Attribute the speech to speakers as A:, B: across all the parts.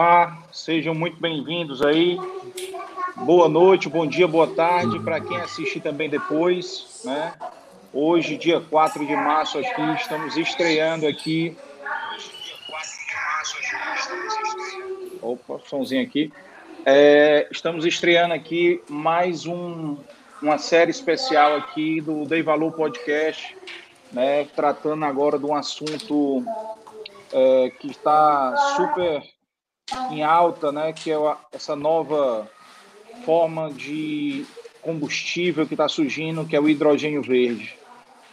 A: Olá, sejam muito bem-vindos aí. Boa noite, bom dia, boa tarde para quem assistir também depois, né? Hoje, dia 4 de março, aqui estamos estreando aqui. Opa, somzinho aqui. É, estamos estreando aqui mais um, uma série especial aqui do Dei Valor Podcast, né, tratando agora de um assunto é, que está super em alta, né, que é essa nova forma de combustível que está surgindo, que é o hidrogênio verde.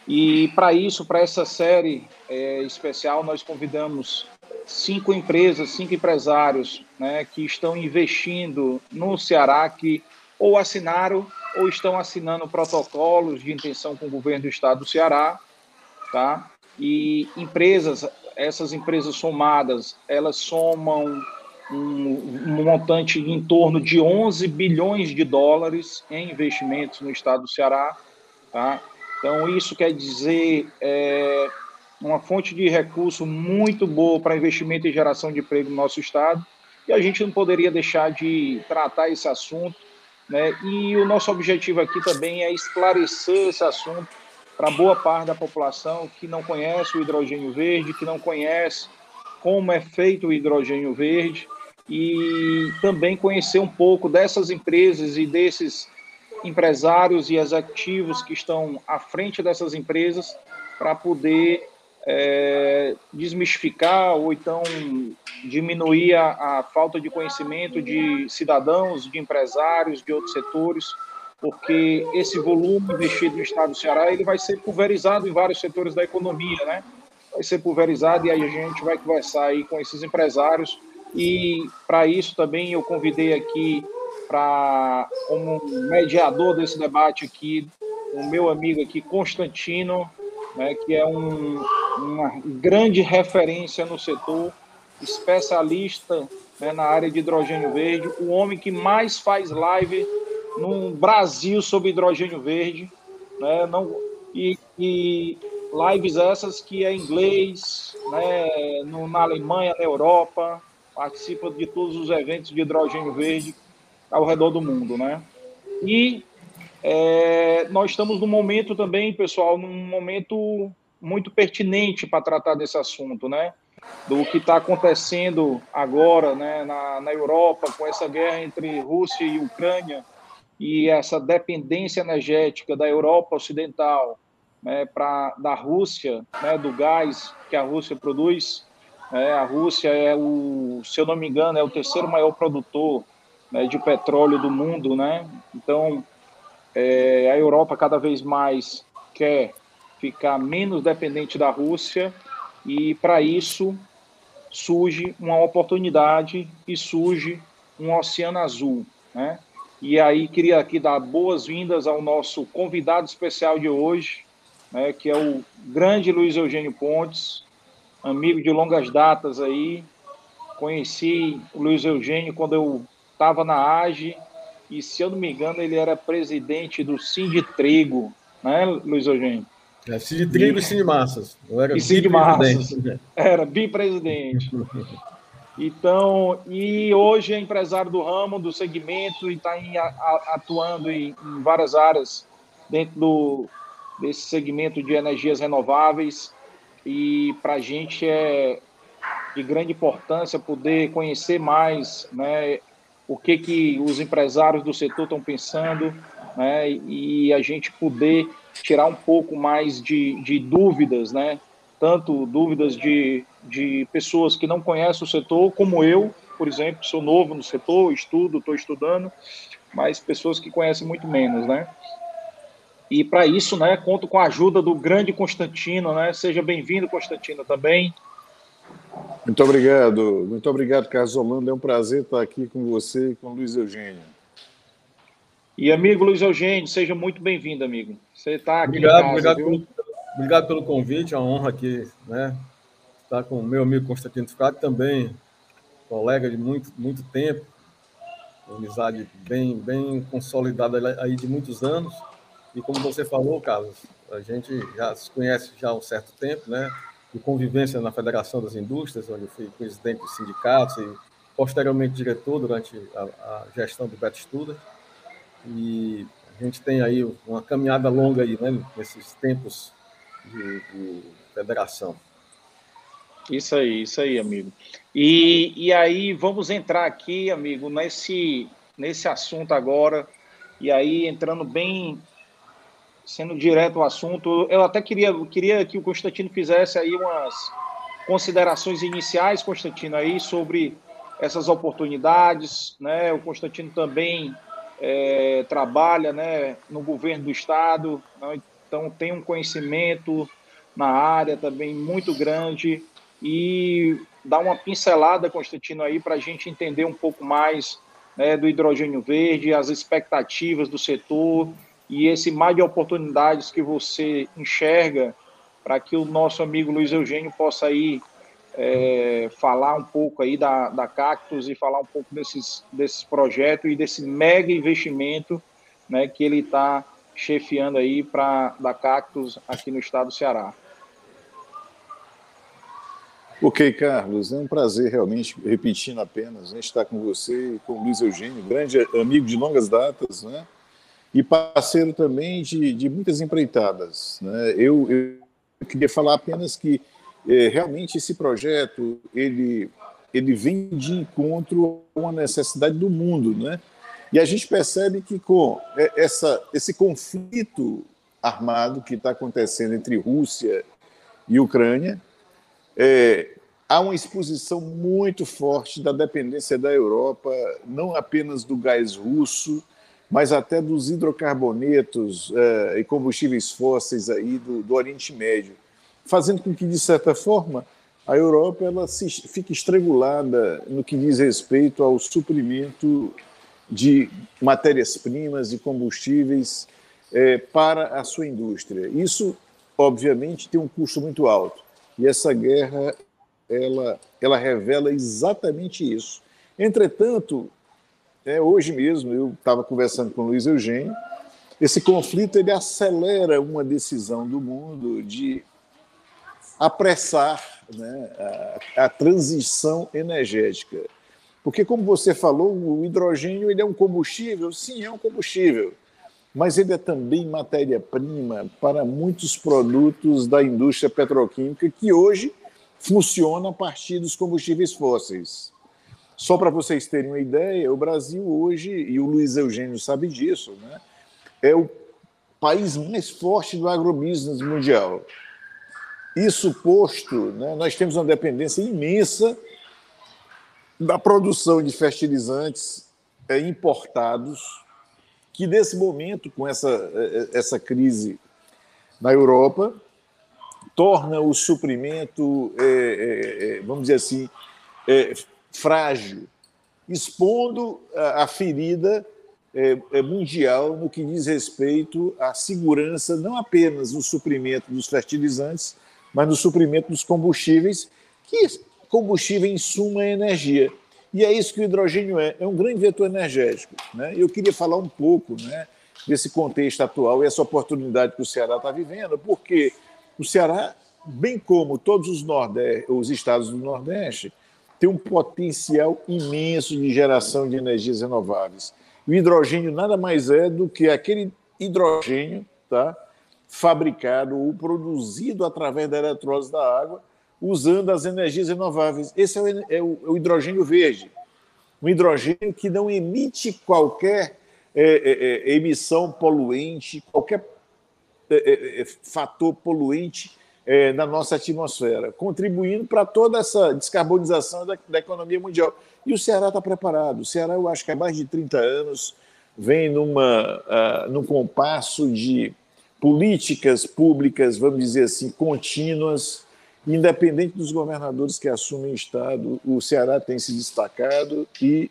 A: E para isso, para essa série é, especial, nós convidamos cinco empresas, cinco empresários né, que estão investindo no Ceará, que ou assinaram ou estão assinando protocolos de intenção com o governo do estado do Ceará, tá? E empresas, essas empresas somadas, elas somam um, montante em torno de 11 bilhões de dólares em investimentos no estado do Ceará. Tá? Então, isso quer dizer é, uma fonte de recurso muito boa para investimento e geração de emprego no nosso estado. E a gente não poderia deixar de tratar esse assunto. Né? E o nosso objetivo aqui também é esclarecer esse assunto para boa parte da população que não conhece o hidrogênio verde, que não conhece como é feito o hidrogênio verde e também conhecer um pouco dessas empresas e desses empresários e executivos que estão à frente dessas empresas para poder é, desmistificar ou então diminuir a, a, falta de conhecimento de cidadãos, de empresários, de outros setores, porque esse volume investido no estado do Ceará ele vai ser pulverizado em vários setores da economia, né? Vai ser pulverizado e aí a gente vai conversar aí com esses empresários e para isso também eu convidei aqui para como mediador desse debate aqui o meu amigo aqui Constantino, né, que é um, uma grande referência no setor, especialista né, na área de hidrogênio verde, o homem que mais faz live no Brasil sobre hidrogênio verde, né, não, e, e lives essas que é inglês, né, no, na Alemanha, na Europa, participa de todos os eventos de hidrogênio verde ao redor do mundo, né? E é, nós estamos num momento também, pessoal, num momento muito pertinente para tratar desse assunto, né? Do que está acontecendo agora, né, na, na Europa, com essa guerra entre Rússia e Ucrânia e essa dependência energética da Europa Ocidental, né, para da Rússia, né, do gás que a Rússia produz é, a Rússia é o, se eu não me engano, é o terceiro maior produtor né, de petróleo do mundo, né? Então, é, a Europa cada vez mais quer ficar menos dependente da Rússia e para isso surge uma oportunidade e surge um oceano azul, né? E aí queria aqui dar boas-vindas ao nosso convidado especial de hoje, né, que é o grande Luiz Eugênio Pontes, amigo de longas datas aí. Conheci o Luiz Eugênio quando eu estava na AGE e, se eu não me engano, ele era presidente do Trigo, né, Luiz Eugênio?
B: É, Trigo e, e Massas.
A: Eu era e Massas. Era bipresidente. Então, e hoje é empresário do ramo, do segmento, e está atuando em, em, várias áreas dentro do, desse segmento de energias renováveis e para a gente é de grande importância poder conhecer mais né, o que, que os empresários do setor estão pensando né, e a gente poder tirar um pouco mais de, de dúvidas, né, tanto dúvidas de, de pessoas que não conhecem o setor, como eu, por exemplo, sou novo no setor, estudo, estou estudando, mas pessoas que conhecem muito menos, né? E para isso, né, conto com a ajuda do grande Constantino, né? Seja bem-vindo, Constantino, também.
C: Muito obrigado, muito obrigado, Carlos Holanda. É um prazer estar aqui com você e com o Luiz Eugênio.
A: E amigo Luiz Eugênio, seja muito bem-vindo, amigo. Você está aqui.
B: Obrigado, casa, obrigado, pelo, obrigado pelo convite, é uma honra aqui, né? Estar com o meu amigo Constantino Ficado, também colega de muito, muito tempo, uma amizade bem, bem consolidada aí de muitos anos. E como você falou, Carlos, a gente já se conhece já há um certo tempo, né? De convivência na Federação das Indústrias, onde eu fui presidente dos sindicatos e, posteriormente diretor durante a, a gestão do Beto Studa, e a gente tem aí uma caminhada longa aí, né, nesses tempos de, de federação.
A: Isso aí, isso aí, amigo. E, e aí vamos entrar aqui, amigo, nesse, nesse assunto agora, e aí entrando bem, sendo direto ao assunto, eu até queria, queria que o Constantino fizesse aí umas considerações iniciais, Constantino, aí sobre essas oportunidades, né? O Constantino também é, trabalha, né, no governo do estado, né? então tem um conhecimento na área também muito grande e dar uma pincelada, Constantino, aí para a gente entender um pouco mais né, do hidrogênio verde, as expectativas do setor e esse mar de oportunidades que você enxerga para que o nosso amigo Luiz Eugênio possa aí é, falar um pouco aí da, da Cactus e falar um pouco desses, desses projetos e desse mega investimento né, que ele está chefiando aí para da Cactus aqui no estado do Ceará.
C: Ok, Carlos, é um prazer realmente, repetindo apenas, né, estar com você e com o Luiz Eugênio, grande amigo de longas datas, né? E parceiro também de, de muitas empreitadas. Né? Eu, eu queria falar apenas que é, realmente esse projeto ele, ele vem de encontro a uma necessidade do mundo, né? E a gente percebe que com é, essa, esse conflito armado que está acontecendo entre Rússia e Ucrânia, é, há uma exposição muito forte da dependência da Europa, não apenas do gás russo, mas até dos hidrocarbonetos é, e combustíveis fósseis aí do, do, Oriente Médio, fazendo com que, de certa forma, a Europa ela se, fique estrangulada no que diz respeito ao suprimento de matérias-primas e combustíveis é, para a sua indústria. Isso, obviamente, tem um custo muito alto. E essa guerra ela, ela revela exatamente isso. Entretanto, é, hoje mesmo eu estava conversando com o Luiz Eugênio, esse conflito ele acelera uma decisão do mundo de apressar né, a, a, transição energética. Porque, como você falou, o hidrogênio ele é um combustível? Sim, é um combustível mas ele é também matéria-prima para muitos produtos da indústria petroquímica que hoje funciona a partir dos combustíveis fósseis. Só para vocês terem uma ideia, o Brasil hoje, e o Luiz Eugênio sabe disso, né, é o país mais forte do agrobusiness mundial. Isso posto, né, nós temos uma dependência imensa da produção de fertilizantes é, importados que nesse momento, com essa, eh, eh, essa crise na Europa, torna o suprimento, é, é, vamos dizer assim, é, frágil, expondo a, ferida mundial no que diz respeito à segurança, não apenas no suprimento dos fertilizantes, mas no suprimento dos combustíveis, que combustível, em suma, é energia. E é isso que o hidrogênio é, é um grande vetor energético. Né? Eu queria falar um pouco né, desse contexto atual e essa oportunidade que o Ceará está vivendo, porque o Ceará, bem como todos os, nordeste, os estados do Nordeste, tem um potencial imenso de geração de energias renováveis. O hidrogênio nada mais é do que aquele hidrogênio tá, fabricado ou produzido através da eletrólise da água usando as energias renováveis. Esse é o, é o, é o hidrogênio verde. Um hidrogênio que não emite qualquer é, é, é emissão poluente, qualquer fator poluente na nossa atmosfera, contribuindo para toda essa descarbonização da, da economia mundial. E o Ceará está preparado. O Ceará, eu acho que há mais de 30 anos, vem numa, uh, num compasso de políticas públicas, vamos dizer assim, contínuas, Independente dos governadores que assumem o Estado, o Ceará tem se destacado e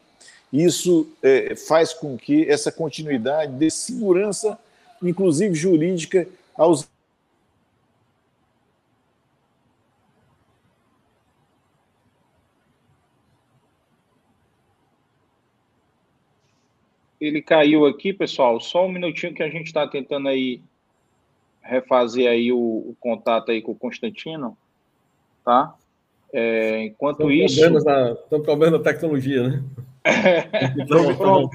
C: isso é, faz com que essa continuidade dê segurança, inclusive jurídica, aos
A: ele caiu aqui, pessoal. Só um minutinho que a gente está tentando aí refazer aí o, o, contato aí com o Constantino tá? É, enquanto isso. Problemas
B: na, são problemas da tecnologia, né?
A: então, pronto,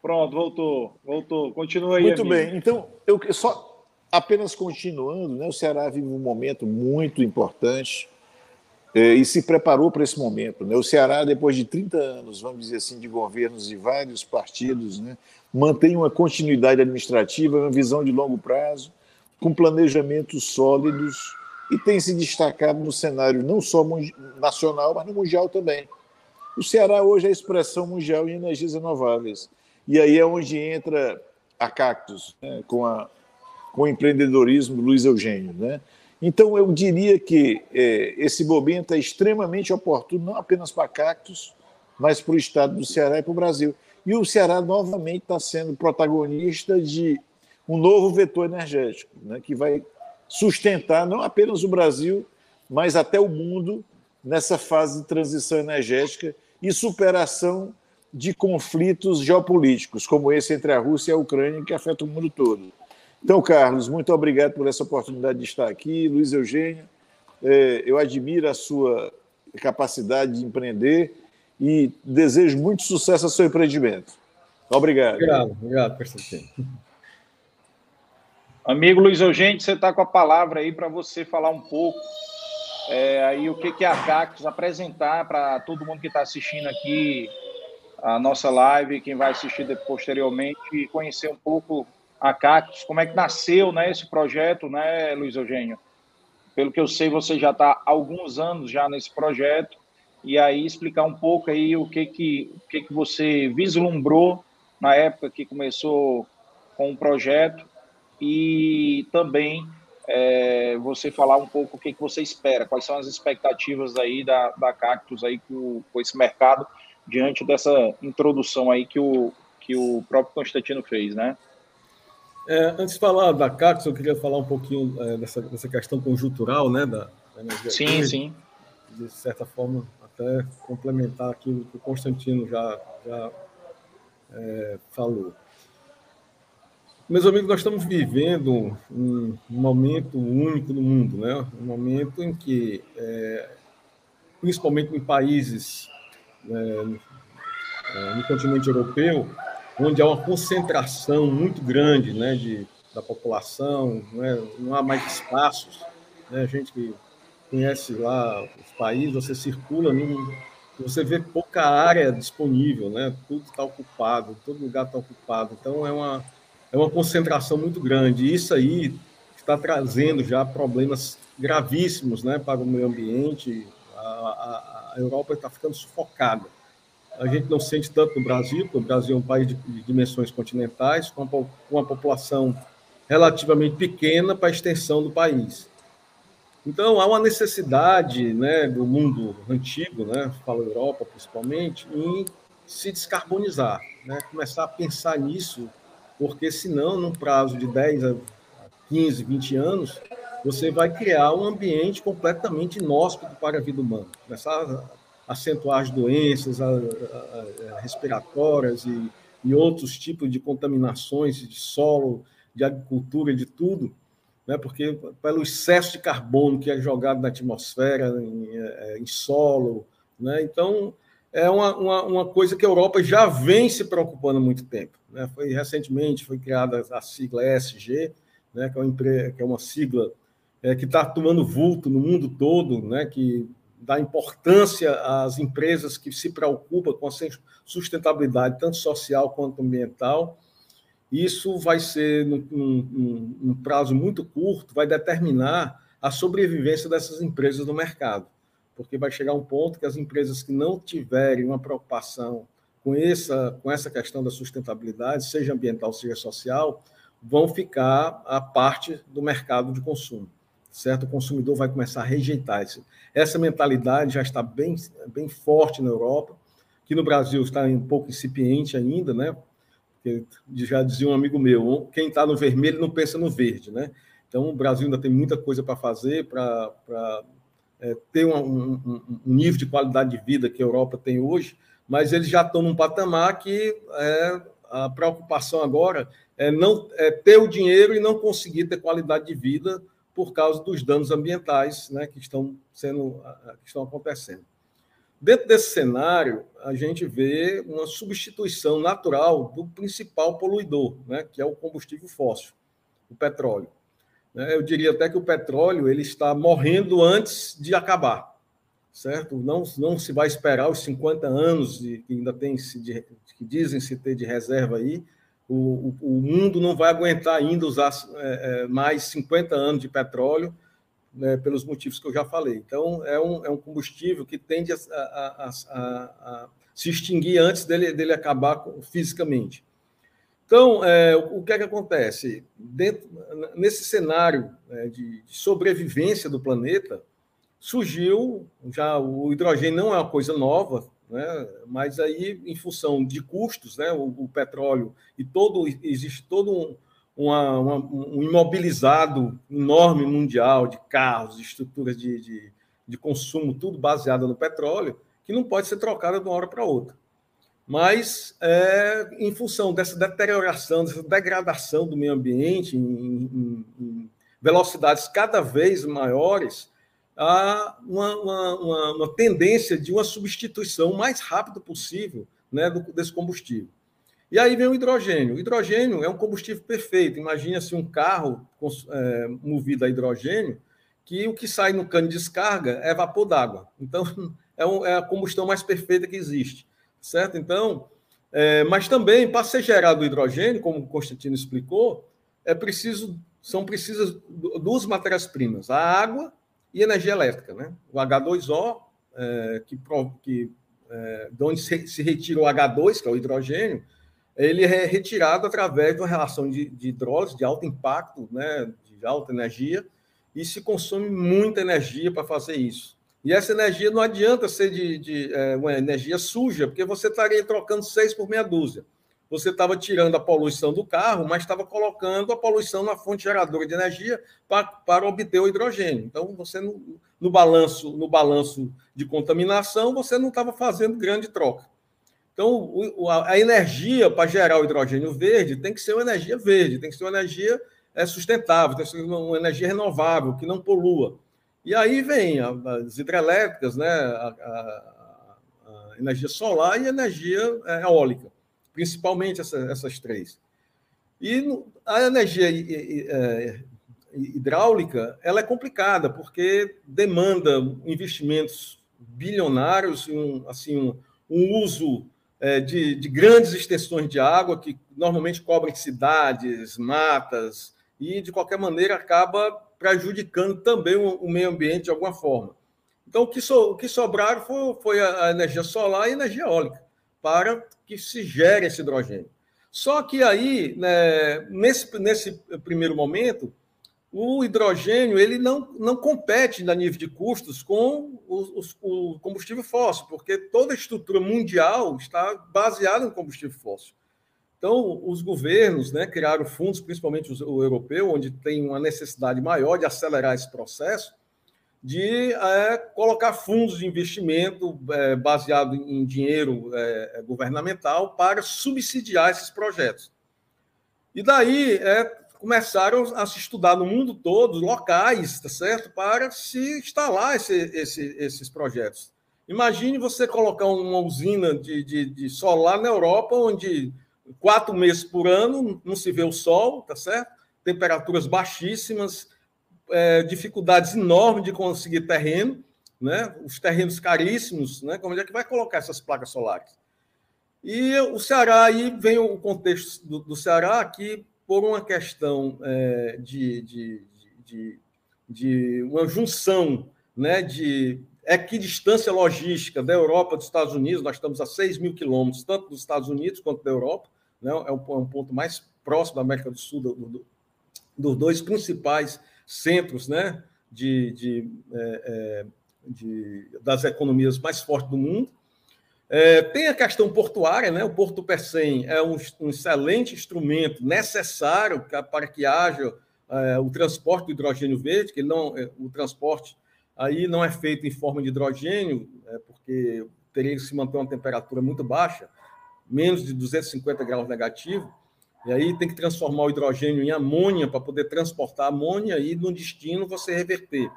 A: pronto, voltou, voltou. Continua aí.
C: Muito amigo. bem. Então, eu só apenas continuando, né? O Ceará vive um momento muito importante e se preparou para esse momento. Né? O Ceará, depois de 30 anos, vamos dizer assim, de governos de vários partidos, né? mantém uma continuidade administrativa, uma visão de longo prazo, com planejamentos sólidos e tem se destacado no cenário não só nacional, mas no mundial também. O Ceará hoje é a expressão mundial em energias renováveis. E aí é onde entra a Cactus, né, com, a, com o empreendedorismo do Luiz Eugênio. Né? Então, eu diria que é, esse momento é extremamente oportuno, não apenas para Cactus, mas para o estado do Ceará e para o Brasil. E o Ceará novamente está sendo protagonista de um novo vetor energético, né, que vai sustentar não apenas o Brasil, mas até o mundo nessa fase de transição energética e superação de conflitos geopolíticos, como esse entre a Rússia e a Ucrânia, que afeta o mundo todo. Então, Carlos, muito obrigado por essa oportunidade de estar aqui. Luiz Eugênio, é, eu admiro a sua capacidade de empreender e desejo muito sucesso ao seu empreendimento. Obrigado.
B: Obrigado, obrigado, Constantino.
A: Amigo Luiz Eugênio, você está com a palavra aí para você falar um pouco é, aí o que, que é a Cactus apresentar para todo mundo que está assistindo aqui a nossa live, quem vai assistir posteriormente, e conhecer um pouco a Cactus, como é que nasceu né, esse projeto, né, Luiz Eugênio? Pelo que eu sei, você já está há alguns anos já nesse projeto, e aí explicar um pouco aí o que que, o que, que você vislumbrou na época que começou com o projeto e também é, você falar um pouco o que, que você espera, quais são as expectativas aí da, da Cactus aí com, com esse mercado diante dessa introdução aí que o, que o próprio Constantino fez, né?
B: É, antes de falar da Cactus, eu queria falar um pouquinho é, dessa, dessa questão conjuntural, né, da, da
A: energia. Sim, sim.
B: De certa forma, até complementar aquilo que o Constantino já, já é, falou. Meus amigos, nós estamos vivendo um, momento único no mundo, né? Um momento em que, é, principalmente em países né, é, no continente europeu, onde há uma concentração muito grande, né, de, da população, né? não há mais espaços, né? A gente que conhece lá os países, você circula você vê pouca área disponível, né? Tudo está ocupado, todo lugar está ocupado. Então é uma é uma concentração muito grande. E isso aí está trazendo já problemas gravíssimos né, para o meio ambiente. A, a, a Europa está ficando sufocada. A gente não sente tanto no Brasil, porque o Brasil é um país de, dimensões continentais, com, com uma população relativamente pequena para a extensão do país. Então, há uma necessidade né, do mundo antigo, né, fala Europa principalmente, em se descarbonizar, né, começar a pensar nisso porque senão, num prazo de 10 a 15, 20 anos, você vai criar um ambiente completamente inóspito para a vida humana. Começar a acentuar as doenças a, a, a respiratórias e, e, outros tipos de contaminações de solo, de agricultura, de tudo, né? porque pelo excesso de carbono que é jogado na atmosfera, em, é, em solo. Né? Então, é uma, uma, uma, coisa que a Europa já vem se preocupando há muito tempo. Né? Foi recentemente foi criada a sigla ESG, né? que, é uma, que é uma sigla é, que está tomando vulto no mundo todo, né? que dá importância às empresas que se preocupam com a sustentabilidade, tanto social quanto ambiental. Isso vai ser, num, num, num prazo muito curto, vai determinar a sobrevivência dessas empresas no mercado porque vai chegar um ponto que as empresas que não tiverem uma preocupação com essa, com essa questão da sustentabilidade, seja ambiental, seja social, vão ficar a parte do mercado de consumo, certo? O consumidor vai começar a rejeitar isso. Essa mentalidade já está bem, bem forte na Europa, que no Brasil está um pouco incipiente ainda, né? Porque já dizia um amigo meu, quem está no vermelho não pensa no verde, né? Então, o Brasil ainda tem muita coisa para fazer para é, ter um, um, um, nível de qualidade de vida que a Europa tem hoje, mas eles já estão num patamar que é, a preocupação agora é não é ter o dinheiro e não conseguir ter qualidade de vida por causa dos danos ambientais né, que, estão sendo, que estão acontecendo. Dentro desse cenário, a gente vê uma substituição natural do principal poluidor, né, que é o combustível fóssil, o petróleo. Né, eu diria até que o petróleo ele está morrendo antes de acabar, certo? Não, não se vai esperar os 50 anos que ainda tem que dizem se ter de reserva aí. O, o, o mundo não vai aguentar ainda usar é, é mais 50 anos de petróleo né, pelos motivos que eu já falei. Então, é um, é um combustível que tende a, a, a, a se extinguir antes dele, dele acabar fisicamente. Então, é, o que é que acontece? Dentro, nesse cenário é, de, de, sobrevivência do planeta, surgiu já o hidrogênio não é uma coisa nova, né, mas aí em função de custos, né, o, o petróleo e todo existe todo um, uma, uma, um imobilizado enorme mundial de carros, de estruturas de, de, de, consumo, tudo baseado no petróleo, que não pode ser trocada de uma hora para outra. Mas, é, em função dessa deterioração, dessa degradação do meio ambiente, em, em, em velocidades cada vez maiores, há uma, uma, uma, tendência de uma substituição mais rápido possível né, desse combustível. E aí vem o hidrogênio. O hidrogênio é um combustível perfeito. Imagina se um carro é, movido a hidrogênio, que o que sai no cano de descarga é vapor d'água. Então, é, um, é, a combustão mais perfeita que existe, certo? Então, é, mas também, para ser gerado hidrogênio, como o Constantino explicou, é preciso, são precisas duas matérias-primas, a água e energia elétrica. Né? O H2O, é, que, que é, de onde se, se retira o H2, que é o hidrogênio, ele é retirado através de uma relação de, de hidrólise de alto impacto, né, de alta energia, e se consome muita energia para fazer isso. E essa energia não adianta ser de, de é, uma energia suja, porque você estaria trocando seis por meia dúzia. Você estava tirando a poluição do carro, mas estava colocando a poluição na fonte geradora de energia para, obter o hidrogênio. Então, você no, no balanço no balanço de contaminação, você não estava fazendo grande troca. Então, a energia para gerar o hidrogênio verde tem que ser uma energia verde, tem que ser uma energia é, sustentável, tem que ser uma energia renovável, que não polua. E aí vem as hidrelétricas, né, a, a, a energia solar e a energia é, eólica, principalmente essa, essas três. E a energia é, hidráulica ela é complicada, porque demanda investimentos bilionários, um, assim, um, um uso é, de, de, grandes extensões de água que normalmente cobrem cidades, matas, e de qualquer maneira acaba prejudicando também o, o meio ambiente de alguma forma. Então, o que, so, o que sobraram foi, foi a, a energia solar e a energia eólica, para que se gere esse hidrogênio. Só que aí, né, nesse, nesse primeiro momento, o hidrogênio ele não, não compete na nível de custos com o, o, combustível fóssil, porque toda a estrutura mundial está baseada no combustível fóssil. Então, os governos né, criaram fundos, principalmente o europeu, onde tem uma necessidade maior de acelerar esse processo, de é, colocar fundos de investimento é, baseado em dinheiro é, governamental para subsidiar esses projetos. E daí é, começaram a se estudar no mundo todo locais, tá certo? Para se instalar esse, esse, esses projetos. Imagine você colocar uma usina de, de, de, solar na Europa, onde quatro meses por ano não se vê o sol, tá certo? Temperaturas baixíssimas, é, dificuldades enormes de conseguir terreno, né? Os terrenos caríssimos, né? Como é que vai colocar essas placas solares? E o Ceará aí vem o contexto do, do Ceará que por uma questão é, de, de, de, de, uma junção né, de equidistância logística da Europa dos Estados Unidos, nós estamos a 6 mil quilômetros, tanto dos Estados Unidos quanto da Europa, né, é, um, é um ponto mais próximo da América do Sul, do, do, dos dois principais centros né, de, de, é, é, de, das economias mais fortes do mundo. É, tem a questão portuária, né? o Porto Pecém é um, um excelente instrumento necessário para que haja é, o transporte do hidrogênio verde, que não, é, o transporte aí não é feito em forma de hidrogênio, é, porque teria que se manter uma temperatura muito baixa, menos de 250 graus negativo, E aí tem que transformar o hidrogênio em amônia para poder transportar amônia e no destino você reverter.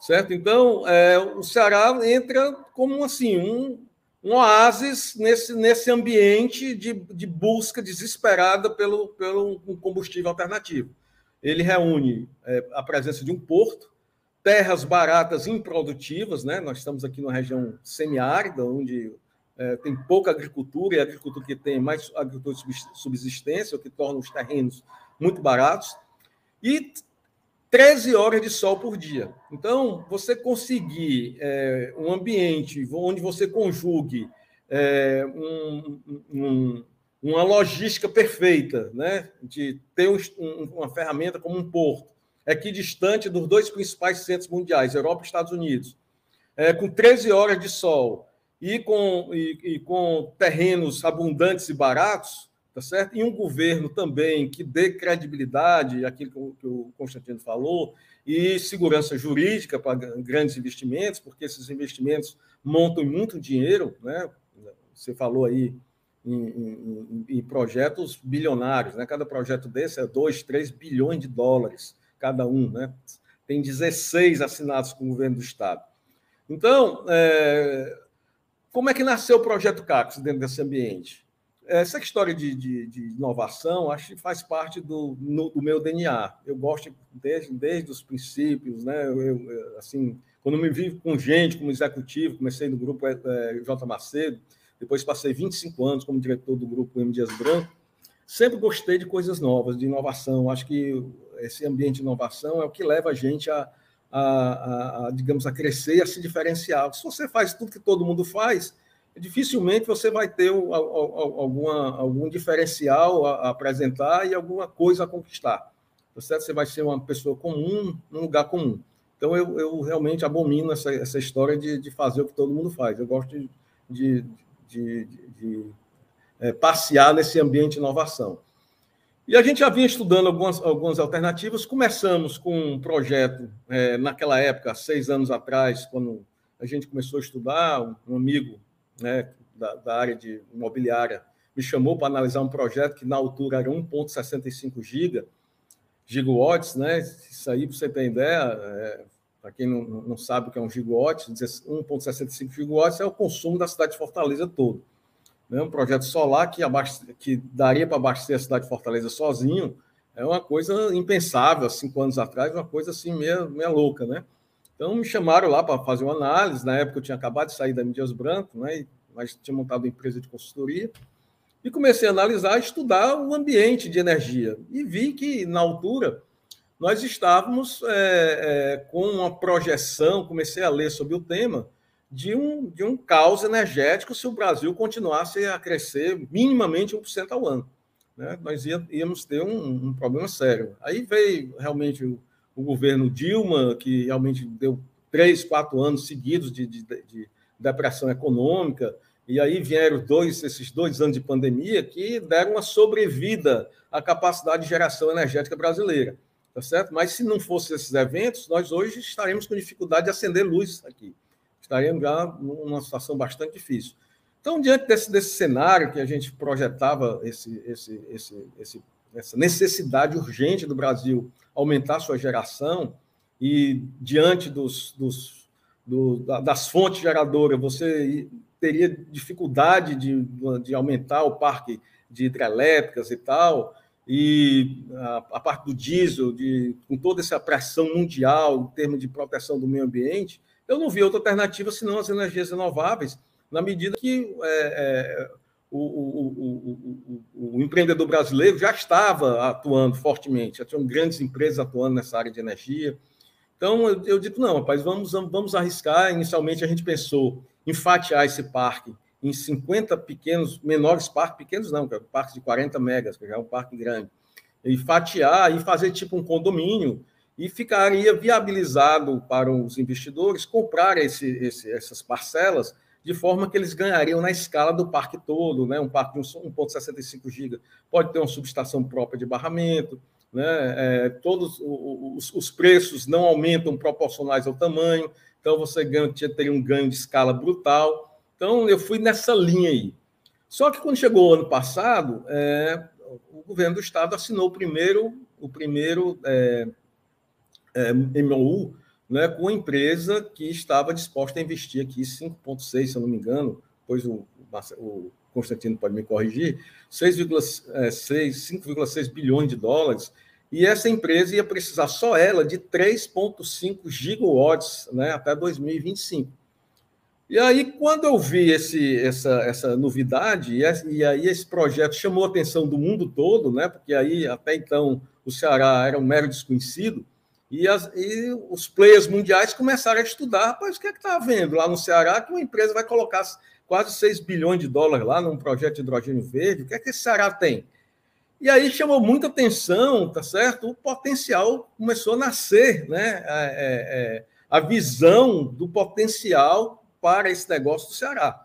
B: Certo? Então, é, o Ceará entra como assim, um, um oásis nesse, nesse ambiente de, de busca desesperada pelo, pelo um combustível alternativo. Ele reúne é, a presença de um porto, terras baratas improdutivas, né? nós estamos aqui numa região semiárida, onde é, tem pouca agricultura, e a agricultura que tem mais agricultura de subsistência, o que torna os terrenos muito baratos, e 13 horas de sol por dia. Então, você conseguir é, um ambiente onde você conjugue é, um, um, uma logística perfeita, né? de ter um, uma ferramenta como um porto, aqui distante dos dois principais centros mundiais, Europa e Estados Unidos, é, com 13 horas de sol e com, e, e com terrenos abundantes e baratos, tá certo? E um governo também que dê credibilidade, aquilo que o, que o Constantino falou, e segurança jurídica para grandes investimentos, porque esses investimentos montam muito dinheiro, né? Você falou aí em, em, em, projetos bilionários, né? Cada projeto desse é 2, 3 bilhões de dólares cada um, né? Tem 16 assinados com o governo do Estado. Então, é... como é que nasceu o projeto CACS dentro desse ambiente? Essa história de, de, de, inovação, acho que faz parte do, no, do meu DNA. Eu gosto desde, desde os princípios, né? Eu, eu, assim, quando me vi com gente, como executivo, comecei no grupo é, J. Macedo, depois passei 25 anos como diretor do grupo M. Dias Branco. Sempre gostei de coisas novas, de inovação. Acho que esse ambiente de inovação é o que leva a gente a, a, a, digamos, a crescer e a se diferenciar. Se você faz tudo que todo mundo faz, dificilmente você vai ter alguma, algum diferencial a, apresentar e alguma coisa a conquistar. Tá certo? Você vai ser uma pessoa comum num lugar comum. Então, eu, eu realmente abomino essa, essa história de, de fazer o que todo mundo faz. Eu gosto de, de, de, de é, passear nesse ambiente de inovação. E a gente já vinha estudando algumas, algumas alternativas. Começamos com um projeto, é, naquela época, seis anos atrás, quando a gente começou a estudar, um amigo né, da, da área de imobiliária me chamou para analisar um projeto que na altura era 1,65 giga, gigawatts, né? Isso aí, para você ter ideia, é, para quem não, não sabe o que é um gigawatt, 1,65 gigawatts é o consumo da cidade de Fortaleza todo. Né? Um projeto solar que, abaste, que daria para abastecer a cidade de Fortaleza sozinho é uma coisa impensável, cinco anos atrás, uma coisa assim meia louca, né? Então me chamaram lá para fazer uma análise. Na época eu tinha acabado de sair da Mídias Branco, né? mas tinha montado uma empresa de consultoria. E comecei a analisar, estudar o ambiente de energia. E vi que, na altura, nós estávamos é, é, com uma projeção, comecei a ler sobre o tema, de um, de um caos energético se o Brasil continuasse a crescer minimamente 1% ao ano. Né? Nós íamos ter um, um problema sério. Aí veio realmente o o governo Dilma, que realmente deu três, quatro anos seguidos de, de, de depressão econômica, e aí vieram dois, esses dois anos de pandemia que deram uma sobrevida à capacidade de geração energética brasileira, tá certo? Mas se não fossem esses eventos, nós hoje estaremos com dificuldade de acender luz aqui. Estaremos já numa situação bastante difícil. Então, diante desse, desse cenário que a gente projetava esse, esse, esse, esse, essa necessidade urgente do Brasil aumentar sua geração e diante dos, dos do, das fontes geradoras você teria dificuldade de, de aumentar o parque de hidrelétricas e tal, e a, a, parte do diesel, de, com toda essa pressão mundial em termos de proteção do meio ambiente, eu não vi outra alternativa senão as energias renováveis, na medida que é, é, o, o, o, o, empreendedor brasileiro já estava atuando fortemente, já tinham grandes empresas atuando nessa área de energia. Então, eu, eu digo, não, rapaz, vamos, vamos arriscar. Inicialmente, a gente pensou em fatiar esse parque em 50 pequenos, menores parques, pequenos não, parques de 40 megas, que já é um parque grande, e fatiar e fazer tipo um condomínio, e ficaria viabilizado para os investidores comprar esse, esse, essas parcelas de forma que eles ganhariam na escala do parque todo, né? um parque de 1,65 GB pode ter uma subestação própria de barramento, né? É, todos os, os, preços não aumentam proporcionais ao tamanho, então você ganha, teria um ganho de escala brutal. Então eu fui nessa linha aí. Só que quando chegou o ano passado, é, o governo do estado assinou o primeiro, o primeiro é, é, MOU né, com a empresa que estava disposta a investir aqui 5,6, se eu não me engano, pois o, o Constantino pode me corrigir, 5,6 é, bilhões de dólares, e essa empresa ia precisar só ela de 3,5 gigawatts né, até 2025. E aí, quando eu vi esse, essa, essa novidade, e, aí esse projeto chamou a atenção do mundo todo, né, porque aí até então o Ceará era um mero desconhecido, e, as, e os players mundiais começaram a estudar, rapaz, o que é que está havendo lá no Ceará que uma empresa vai colocar quase 6 bilhões de dólares lá num projeto de hidrogênio verde, o que é que esse Ceará tem? E aí chamou muita atenção, tá certo? O potencial começou a nascer, né? É, é, é a visão do potencial para esse negócio do Ceará.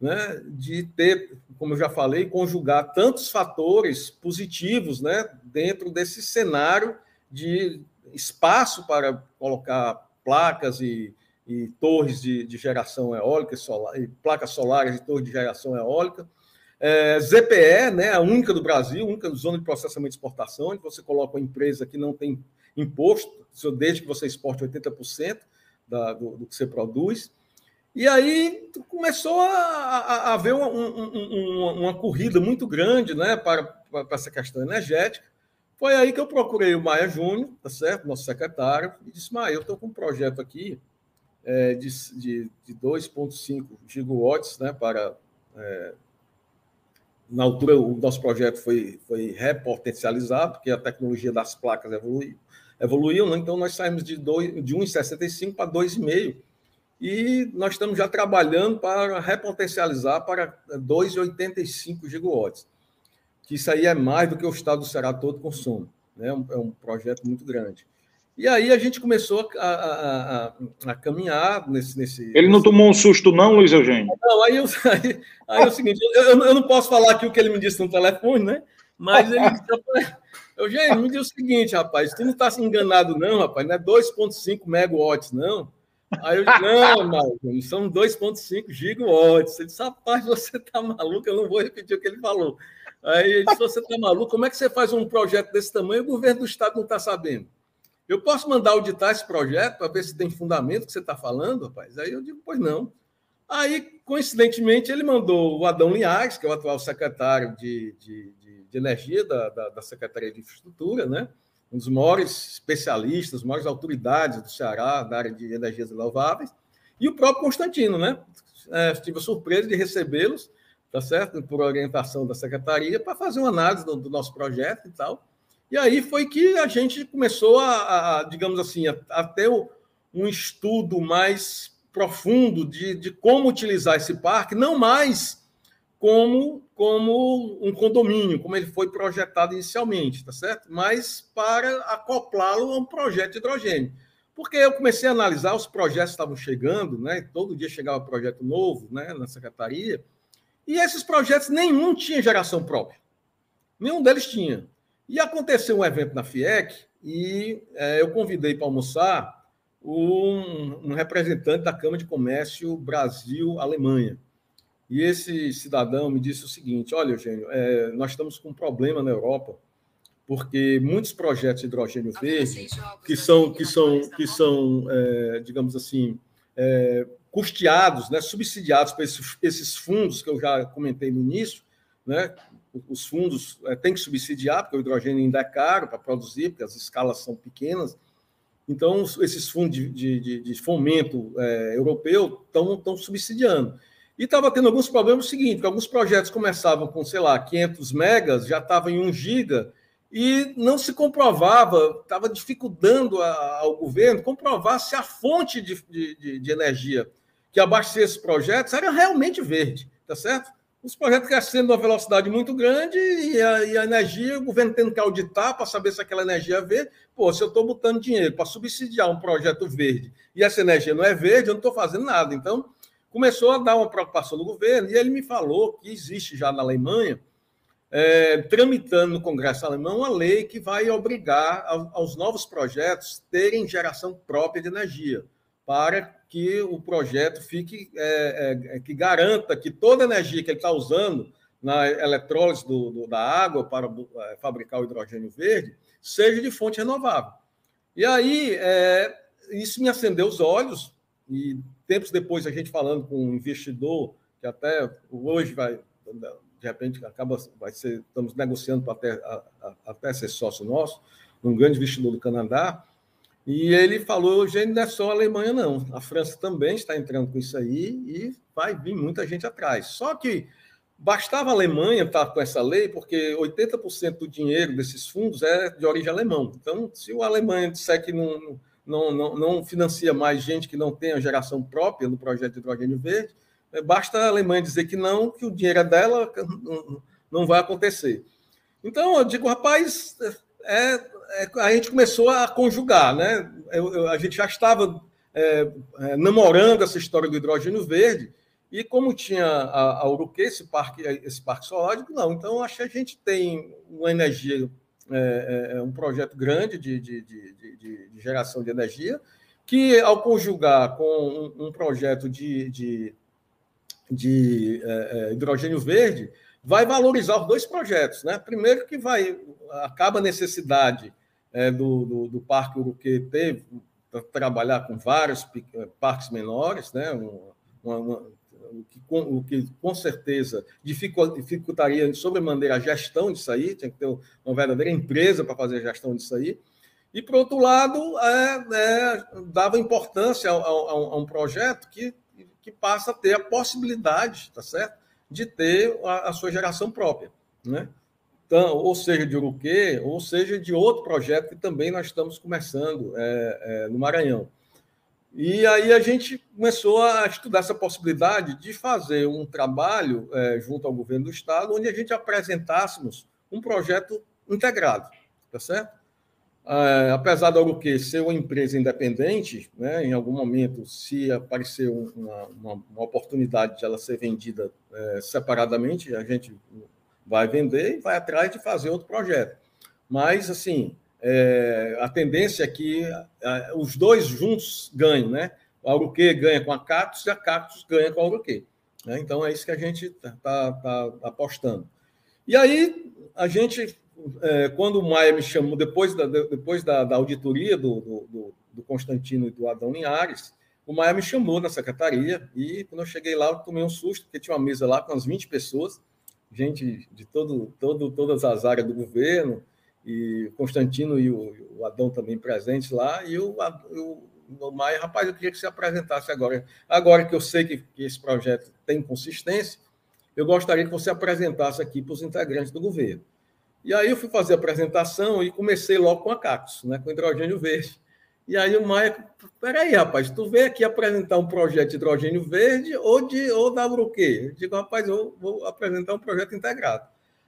B: Né, de ter, como eu já falei, conjugar tantos fatores positivos né, dentro desse cenário de espaço para colocar placas e, e torres de, de, geração eólica, solar, e placas solares e torres de geração eólica. É, ZPE, né, a única do Brasil, única zona de processamento e exportação, onde você coloca uma empresa que não tem imposto, desde que você exporte 80% da, do, do que você produz. E aí começou a, a, a haver uma, uma, uma, corrida muito grande né, para, para essa questão energética. Foi aí que eu procurei o Maia Júnior, tá certo? nosso secretário, e disse: Maia, eu estou com um projeto aqui é, de, de, de 2,5 gigawatts né, para. É, na altura, o nosso projeto foi, foi repotencializado, porque a tecnologia das placas evoluiu, evoluiu né? então nós saímos de, de 1,65 para 2,5 e nós estamos já trabalhando para repotencializar para 2,85 gigawatts, que isso aí é mais do que o estado do Ceará todo consome, né? é um projeto muito grande. E aí a gente começou a, a, a, a caminhar nesse, nesse.
A: Ele não tomou um susto, não, Luiz Eugênio?
B: Não, aí, eu, aí, aí é o seguinte: eu, eu, não posso falar aqui o que ele me disse no telefone, né? Mas ele disse: Eugênio, me diz o seguinte, rapaz, tu não está se enganado, não, rapaz, não é 2,5 megawatts, não. Aí eu disse, não, Marcos, são 2,5 gigawatts. Ele disse, rapaz, você tá maluco, eu não vou repetir o que ele falou. Aí ele disse, você tá maluco, como é que você faz um projeto desse tamanho e o governo do Estado não está sabendo? Eu posso mandar auditar esse projeto para ver se tem fundamento que você está falando, rapaz? Aí eu digo, pois não. Aí, coincidentemente, ele mandou o Adão Linhares, que é o atual secretário de, de, de, de Energia da, da, da Secretaria de Infraestrutura, né? um dos maiores especialistas, maiores autoridades do Ceará da área de energias renováveis, e o próprio Constantino, né? É, tive a surpresa de recebê-los, tá certo? Por orientação da secretaria, para fazer uma análise do, do, nosso projeto e tal. E aí foi que a gente começou a, a digamos assim, a, a ter um estudo mais profundo de, de como utilizar esse parque, não mais como, como um condomínio, como ele foi projetado inicialmente, tá certo? Mas para acoplá-lo a um projeto de hidrogênio. Porque eu comecei a analisar os projetos que estavam chegando, né? Todo dia chegava projeto novo, né, na secretaria, e esses projetos nenhum tinha geração própria. Nenhum deles tinha. E aconteceu um evento na FIEC e é, eu convidei para almoçar um, um representante da Câmara de Comércio Brasil-Alemanha. E esse cidadão me disse o seguinte: olha, Eugênio, é, nós estamos com um problema na Europa, porque muitos projetos de hidrogênio verde, que são, que são, que são é, digamos assim, é, custeados, né, subsidiados por esses, esses, fundos que eu já comentei no início, né, os fundos é, têm que subsidiar, porque o hidrogênio ainda é caro para produzir, porque as escalas são pequenas. Então, esses fundos de, de, de fomento é, europeu estão subsidiando. E estava tendo alguns problemas, seguinte, alguns projetos começavam com, sei lá, 500 megas, já estavam em 1 giga, e não se comprovava, estava dificultando a, ao governo comprovar se a fonte de, de energia que abastecia esses projetos era realmente verde, tá certo? Os projetos crescendo a uma velocidade muito grande e a, e a energia, o governo tendo que auditar para saber se aquela energia é verde. Pô, se eu estou botando dinheiro para subsidiar um projeto verde e essa energia não é verde, eu não estou fazendo nada. Então, começou a dar uma preocupação no governo, e ele me falou que existe já na Alemanha, é, tramitando no Congresso alemão, uma lei que vai obrigar aos novos projetos terem geração própria de energia, para que o projeto fique, é, é, que garanta que toda a energia que ele está usando na eletrólise do, do, da água para é, fabricar o hidrogênio verde seja de fonte renovável. E aí, é, isso me acendeu os olhos, e tempos depois a gente falando com um investidor, que até hoje vai, de repente, acaba, vai ser, estamos negociando para até, até ser sócio nosso, um grande investidor do Canadá, e ele falou, gente, não é só a Alemanha, não. A França também está entrando com isso aí e vai vir muita gente atrás. Só que Bastava a Alemanha estar com essa lei, porque 80% do dinheiro desses fundos é de origem alemã. Então, se o Alemanha disser que não, não, não, não financia mais gente que não tenha geração própria no projeto de hidrogênio verde, é, basta a Alemanha dizer que não, que o dinheiro é dela, não vai acontecer. Então, eu digo, rapaz, é, é, a gente começou a conjugar, né? Eu, eu, a gente já estava é, é namorando essa história do hidrogênio verde, e como tinha a, a Uruquê, esse parque, esse parque solar, não. Então, acho que a gente tem uma energia, é, é, um projeto grande de, de, de, de, geração de energia, que, ao conjugar com um, um projeto de é, é hidrogênio verde, vai valorizar os dois projetos. Né? Primeiro que vai acaba a necessidade é, do, do, do, Parque Uruquê para trabalhar com vários parques menores, né? uma, uma, o que, com, o que com certeza dificultaria sobremaneira a gestão disso aí, tinha que ter uma verdadeira empresa para fazer a gestão disso aí. E, por outro lado, é, é, dava importância a, a, a, um projeto que, que passa a ter a possibilidade, tá certo? De ter a, a sua geração própria, né? Então, ou seja, de Uruquê, ou seja, de outro projeto que também nós estamos começando é, é no Maranhão. E aí a gente começou a estudar essa possibilidade de fazer um trabalho é, junto ao governo do estado, onde a gente apresentássemos um projeto integrado, tá certo? É, apesar da Uruque ser uma empresa independente, né, em algum momento, se aparecer uma, uma, uma oportunidade de ela ser vendida é, separadamente, a gente vai vender e vai atrás de fazer outro projeto. Mas, assim, é, a tendência é que é, os dois juntos ganhem, né? O Auruque ganha com a Cactus e a Cactus ganha com a Auruque. Né? Então é isso que a gente está tá, tá apostando. E aí, a gente, é, quando o Maia me chamou, depois da, depois da, da auditoria do, do, do, Constantino e do Adão Linhares, o Maia me chamou na secretaria e quando eu cheguei lá, eu tomei um susto, porque tinha uma mesa lá com umas 20 pessoas, gente de todo, todo, todas as áreas do governo, e o Constantino e o, o Adão também presentes lá, e o, o, o Maia, rapaz, eu queria que você apresentasse agora. Agora que eu sei que, que esse projeto tem consistência, eu gostaria que você apresentasse aqui para os integrantes do governo. E aí eu fui fazer a apresentação e comecei logo com a Cactus, né, com hidrogênio verde. E aí o Maia, peraí, rapaz, tu veio aqui apresentar um projeto de hidrogênio verde ou, de, ou da quê? Eu digo, rapaz, eu vou apresentar um projeto integrado.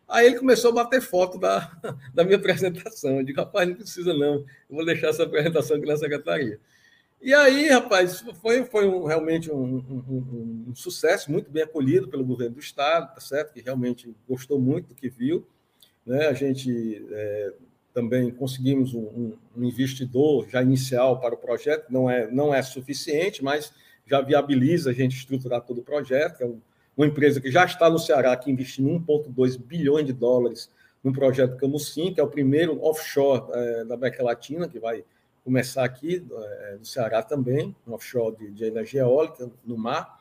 B: Aí ele começou a bater foto da, da minha apresentação. Eu digo, rapaz, não precisa não, eu vou deixar essa apresentação aqui na secretaria. E aí, rapaz, foi, foi um, realmente um, um, um, sucesso, muito bem acolhido pelo governo do Estado, tá certo? Que realmente gostou muito do que viu. Né? A gente é, também conseguimos um, investidor já inicial para o projeto, não é, não é suficiente, mas já viabiliza a gente estruturar todo o projeto, é um uma empresa que já está no Ceará, que investiu 1,2 bilhões de dólares no projeto Camusim, que é o primeiro offshore é, da América Latina, que vai começar aqui, é, no Ceará também, um offshore de, de energia eólica no mar.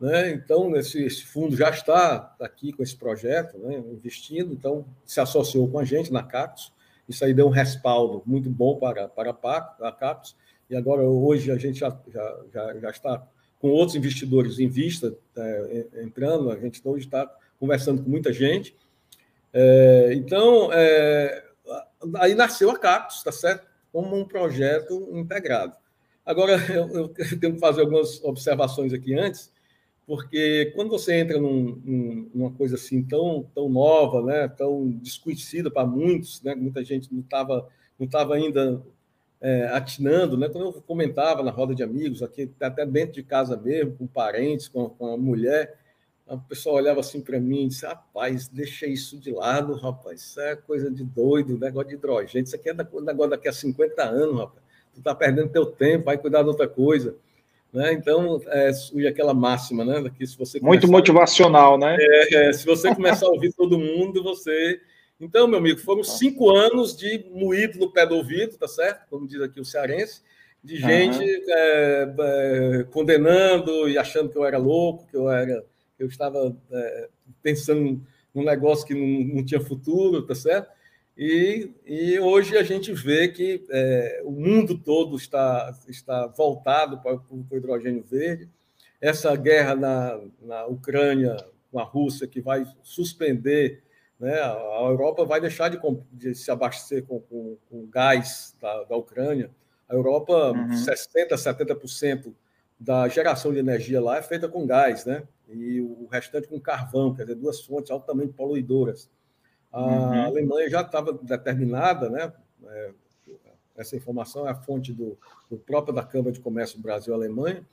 B: Né? Então, esse, esse, fundo já está aqui com esse projeto, né? investindo, então se associou com a gente na Cactus. Isso aí deu um respaldo muito bom para, para a Cactus. E agora, hoje, a gente já, já, já, já está com outros investidores em vista é, entrando, a gente hoje está conversando com muita gente. É, então, é, aí nasceu a Cactus, tá certo? Como um projeto integrado. Agora, eu, eu, tenho que fazer algumas observações aqui antes, porque quando você entra num, numa coisa assim tão, tão nova, né, tão desconhecida para muitos, né, muita gente não estava não tava ainda é, atinando, né? Quando eu comentava na roda de amigos, aqui até dentro de casa mesmo, com parentes, com, com a mulher, o pessoal olhava assim para mim e disse: Rapaz, deixa isso de lado, rapaz, isso é coisa de doido, negócio de hidrogênio, isso aqui é negócio daqui a 50 anos, rapaz. Tu tá perdendo teu tempo, vai cuidar de outra coisa. Né? Então, é, aquela máxima, né? Que se você
A: Muito motivacional, né?
B: É, é, se você começar a ouvir todo mundo, você. Então, meu amigo, foram cinco anos de moído no pé do ouvido, tá certo? Como diz aqui o cearense, de gente uhum. é, condenando e achando que eu era louco, que eu era, eu estava é, pensando num negócio que não, não tinha futuro, tá certo? E, e hoje a gente vê que é, o mundo todo está, está voltado para, o hidrogênio verde. Essa guerra na, na Ucrânia com a Rússia, que vai suspender, né, a Europa vai deixar de, de se abastecer com, com, com gás da, da, Ucrânia. A Europa, uhum. 60%, 70% da geração de energia lá é feita com gás, né? e o restante com carvão, quer dizer, duas fontes altamente poluidoras. A uhum. Alemanha já estava determinada, né? É, essa informação é a fonte do, do próprio da Câmara de Comércio Brasil-Alemanha,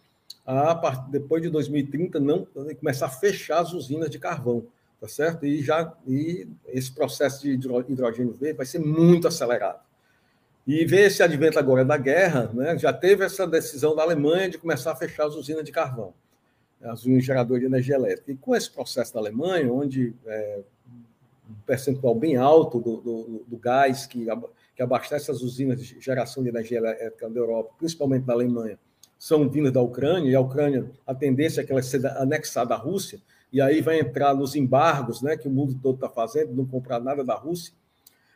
B: a depois de 2030 não começar a fechar as usinas de carvão, tá certo? E já e esse processo de hidrogênio verde vai ser muito acelerado. E ver esse advento agora da guerra, né? Já teve essa decisão da Alemanha de começar a fechar as usinas de carvão, as usinas geradoras de energia elétrica. E com esse processo da Alemanha, onde é, percentual bem alto do, do, do gás que, que abastece as usinas de geração de energia elétrica da Europa, principalmente da Alemanha, são vindas da Ucrânia, e a Ucrânia, a tendência é que ela seja anexada à Rússia, e aí vai entrar nos embargos né, que o mundo todo está fazendo, não comprar nada da Rússia,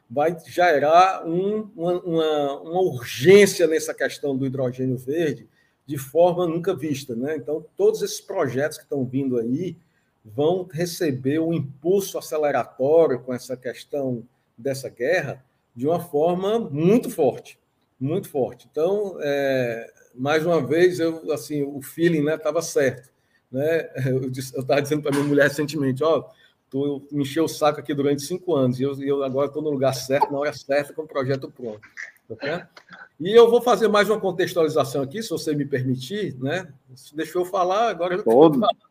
B: vai gerar um, uma, uma, uma, urgência nessa questão do hidrogênio verde de forma nunca vista. Né? Então, todos esses projetos que estão vindo aí, vão receber um impulso aceleratório com essa questão dessa guerra de uma forma muito forte, muito forte. Então, é, mais uma vez, eu assim, o feeling né, estava certo. Né? Eu estava dizendo para minha mulher recentemente, ó, tu me encheu o saco aqui durante cinco anos e eu, eu agora estou no lugar certo, na hora certa, com o projeto pronto. Tá e eu vou fazer mais uma contextualização aqui, se você me permitir, né? Deixou eu falar, agora eu
A: Todo. falar.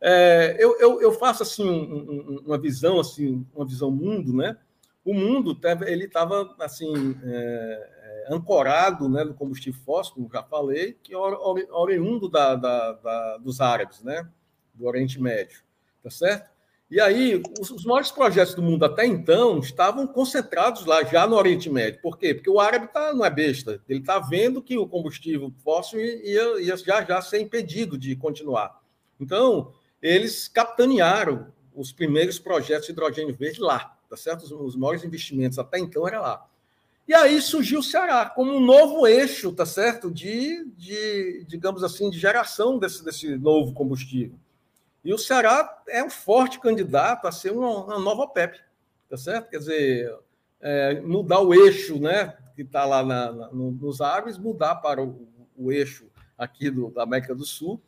B: É, eu, eu, eu, faço assim um, um, uma visão assim uma visão mundo, né? O mundo ele estava assim é, é, ancorado, né, no combustível fóssil, como já falei, que é oriundo da, da, da, dos árabes, né, do Oriente Médio, tá certo? E aí os, os maiores projetos do mundo até então estavam concentrados lá já no Oriente Médio. Por quê? Porque o árabe tá, não é besta. Ele está vendo que o combustível fóssil ia, ia já já ser impedido de continuar. Então eles capitanearam os primeiros projetos de hidrogênio verde lá, tá certo? Os, maiores investimentos até então era lá. E aí surgiu o Ceará como um novo eixo, tá certo? De, de digamos assim, de geração desse, desse novo combustível. E o Ceará é um forte candidato a ser uma, uma nova OPEP, tá certo? Quer dizer, é, mudar o eixo, né, que está lá na, na, nos árabes, mudar para o, o eixo aqui do, da América do Sul,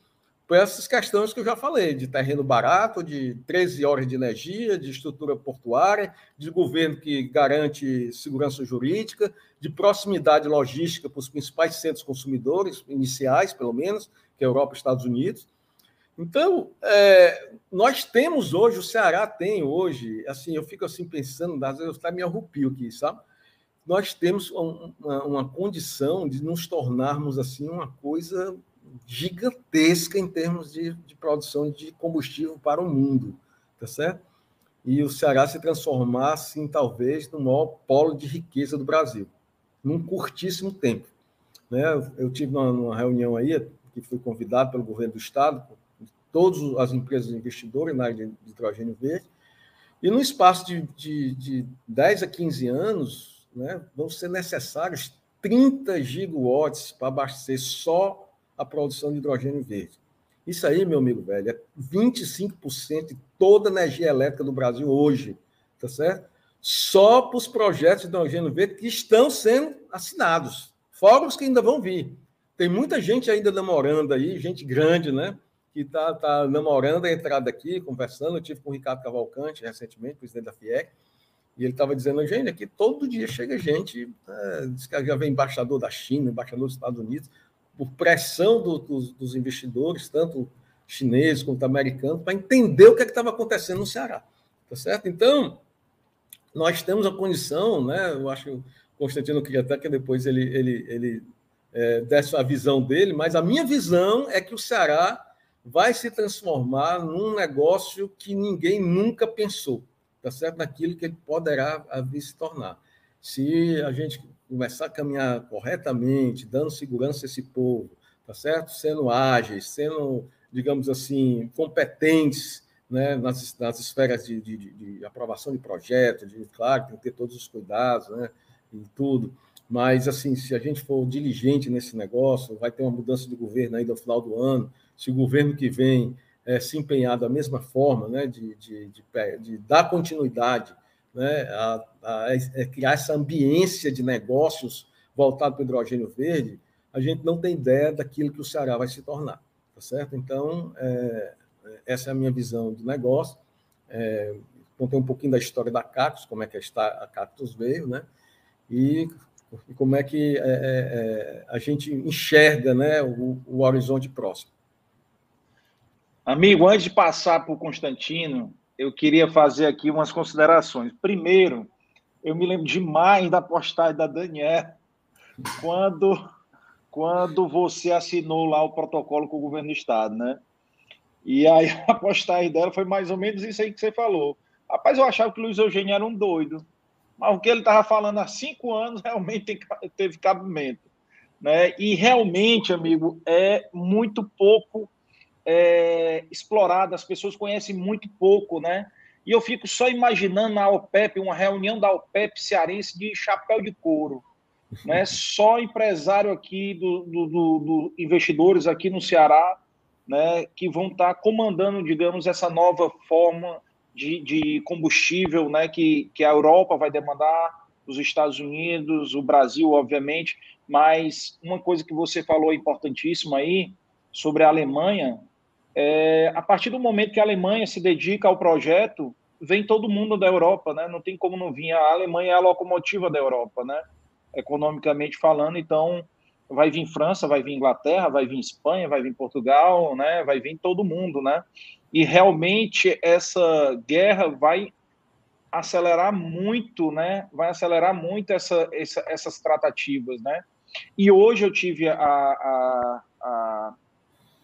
B: por essas questões que eu já falei, de terreno barato, de 13 horas de energia, de estrutura portuária, de governo que garante segurança jurídica, de proximidade logística para os principais centros consumidores, iniciais, pelo menos, que é Europa e Estados Unidos. Então, é, nós temos hoje, o Ceará tem hoje, assim, eu fico assim pensando, às vezes eu me arrupio aqui, sabe? Nós temos uma, uma condição de nos tornarmos assim uma coisa gigantesca em termos de, de produção de combustível para o mundo, tá certo? E o Ceará se transformar, assim, talvez, no maior polo de riqueza do Brasil, num curtíssimo tempo. Né? Eu tive uma, uma reunião aí, que fui convidado pelo governo do Estado, todas as empresas investidoras na área de hidrogênio verde, e no espaço de, de, de 10 a 15 anos, né, vão ser necessários 30 gigawatts para abastecer só a produção de hidrogênio verde. Isso aí, meu amigo velho, é 25% de toda a energia elétrica do Brasil hoje, tá certo? Só para os projetos de hidrogênio verde que estão sendo assinados, fora os que ainda vão vir. Tem muita gente ainda namorando aí, gente grande, né? Que está tá namorando a entrada aqui, conversando. Eu tive com o Ricardo Cavalcante recentemente, presidente da FIEC, e ele estava dizendo, gente, aqui todo dia chega gente, é, diz que já vem embaixador da China, embaixador dos Estados Unidos, por pressão do, dos, dos, investidores, tanto chineses quanto americanos, para entender o que é estava acontecendo no Ceará. Tá certo? Então, nós temos a condição, né? Eu acho que o Constantino queria até que depois ele, ele, ele é, dessa visão dele, mas a minha visão é que o Ceará vai se transformar num negócio que ninguém nunca pensou, tá certo? Naquilo que ele poderá se tornar. Se a gente começar a caminhar corretamente, dando segurança a esse povo, tá certo? Sendo ágeis, sendo, digamos assim, competentes né, nas, nas esferas de, de, de, aprovação de projeto, de, claro, tem que ter todos os cuidados, né, e tudo. Mas, assim, se a gente for diligente nesse negócio, vai ter uma mudança de governo aí no final do ano. Se o governo que vem é, se empenhar da mesma forma, né, de, de, de, de dar continuidade, né, a, a, a, criar essa ambiência de negócios voltado para o hidrogênio verde, a gente não tem ideia daquilo que o Ceará vai se tornar, tá certo? Então, é, essa é a minha visão do negócio. É, contei um pouquinho da história da Cactus, como é que a Cactus veio, né? E e como é que é, é, é, a gente enxerga né, o, o, horizonte próximo.
A: Amigo, antes de passar para o Constantino, eu queria fazer aqui umas considerações. Primeiro, eu me lembro demais da postagem da Daniela, quando, quando você assinou lá o protocolo com o governo do Estado, né? E aí a postagem dela foi mais ou menos isso aí que você falou. Rapaz, eu achava que o Luiz Eugênio era um doido mas o que ele estava falando há cinco anos realmente teve cabimento. Né? E realmente, amigo, é muito pouco é, explorado, as pessoas conhecem muito pouco, né? E eu fico só imaginando na OPEP, uma reunião da OPEP cearense de chapéu de couro, né? Só empresário aqui do, do, do, do investidores aqui no Ceará, né? Que vão estar tá comandando, digamos, essa nova forma de, de combustível né, que, que a Europa vai demandar, os Estados Unidos, o Brasil, obviamente, mas uma coisa que você falou importantíssima aí sobre a Alemanha, é, a partir do momento que a Alemanha se dedica ao projeto, vem todo mundo da Europa, né? Não tem como não vir. A Alemanha é a locomotiva da Europa, né? Economicamente falando, então vai vir França, vai vir Inglaterra, vai vir Espanha, vai vir Portugal, né? Vai vir todo mundo, né? e realmente essa guerra vai acelerar muito, né? Vai acelerar muito essa, essa, essas tratativas, né? E hoje eu tive a, a, a,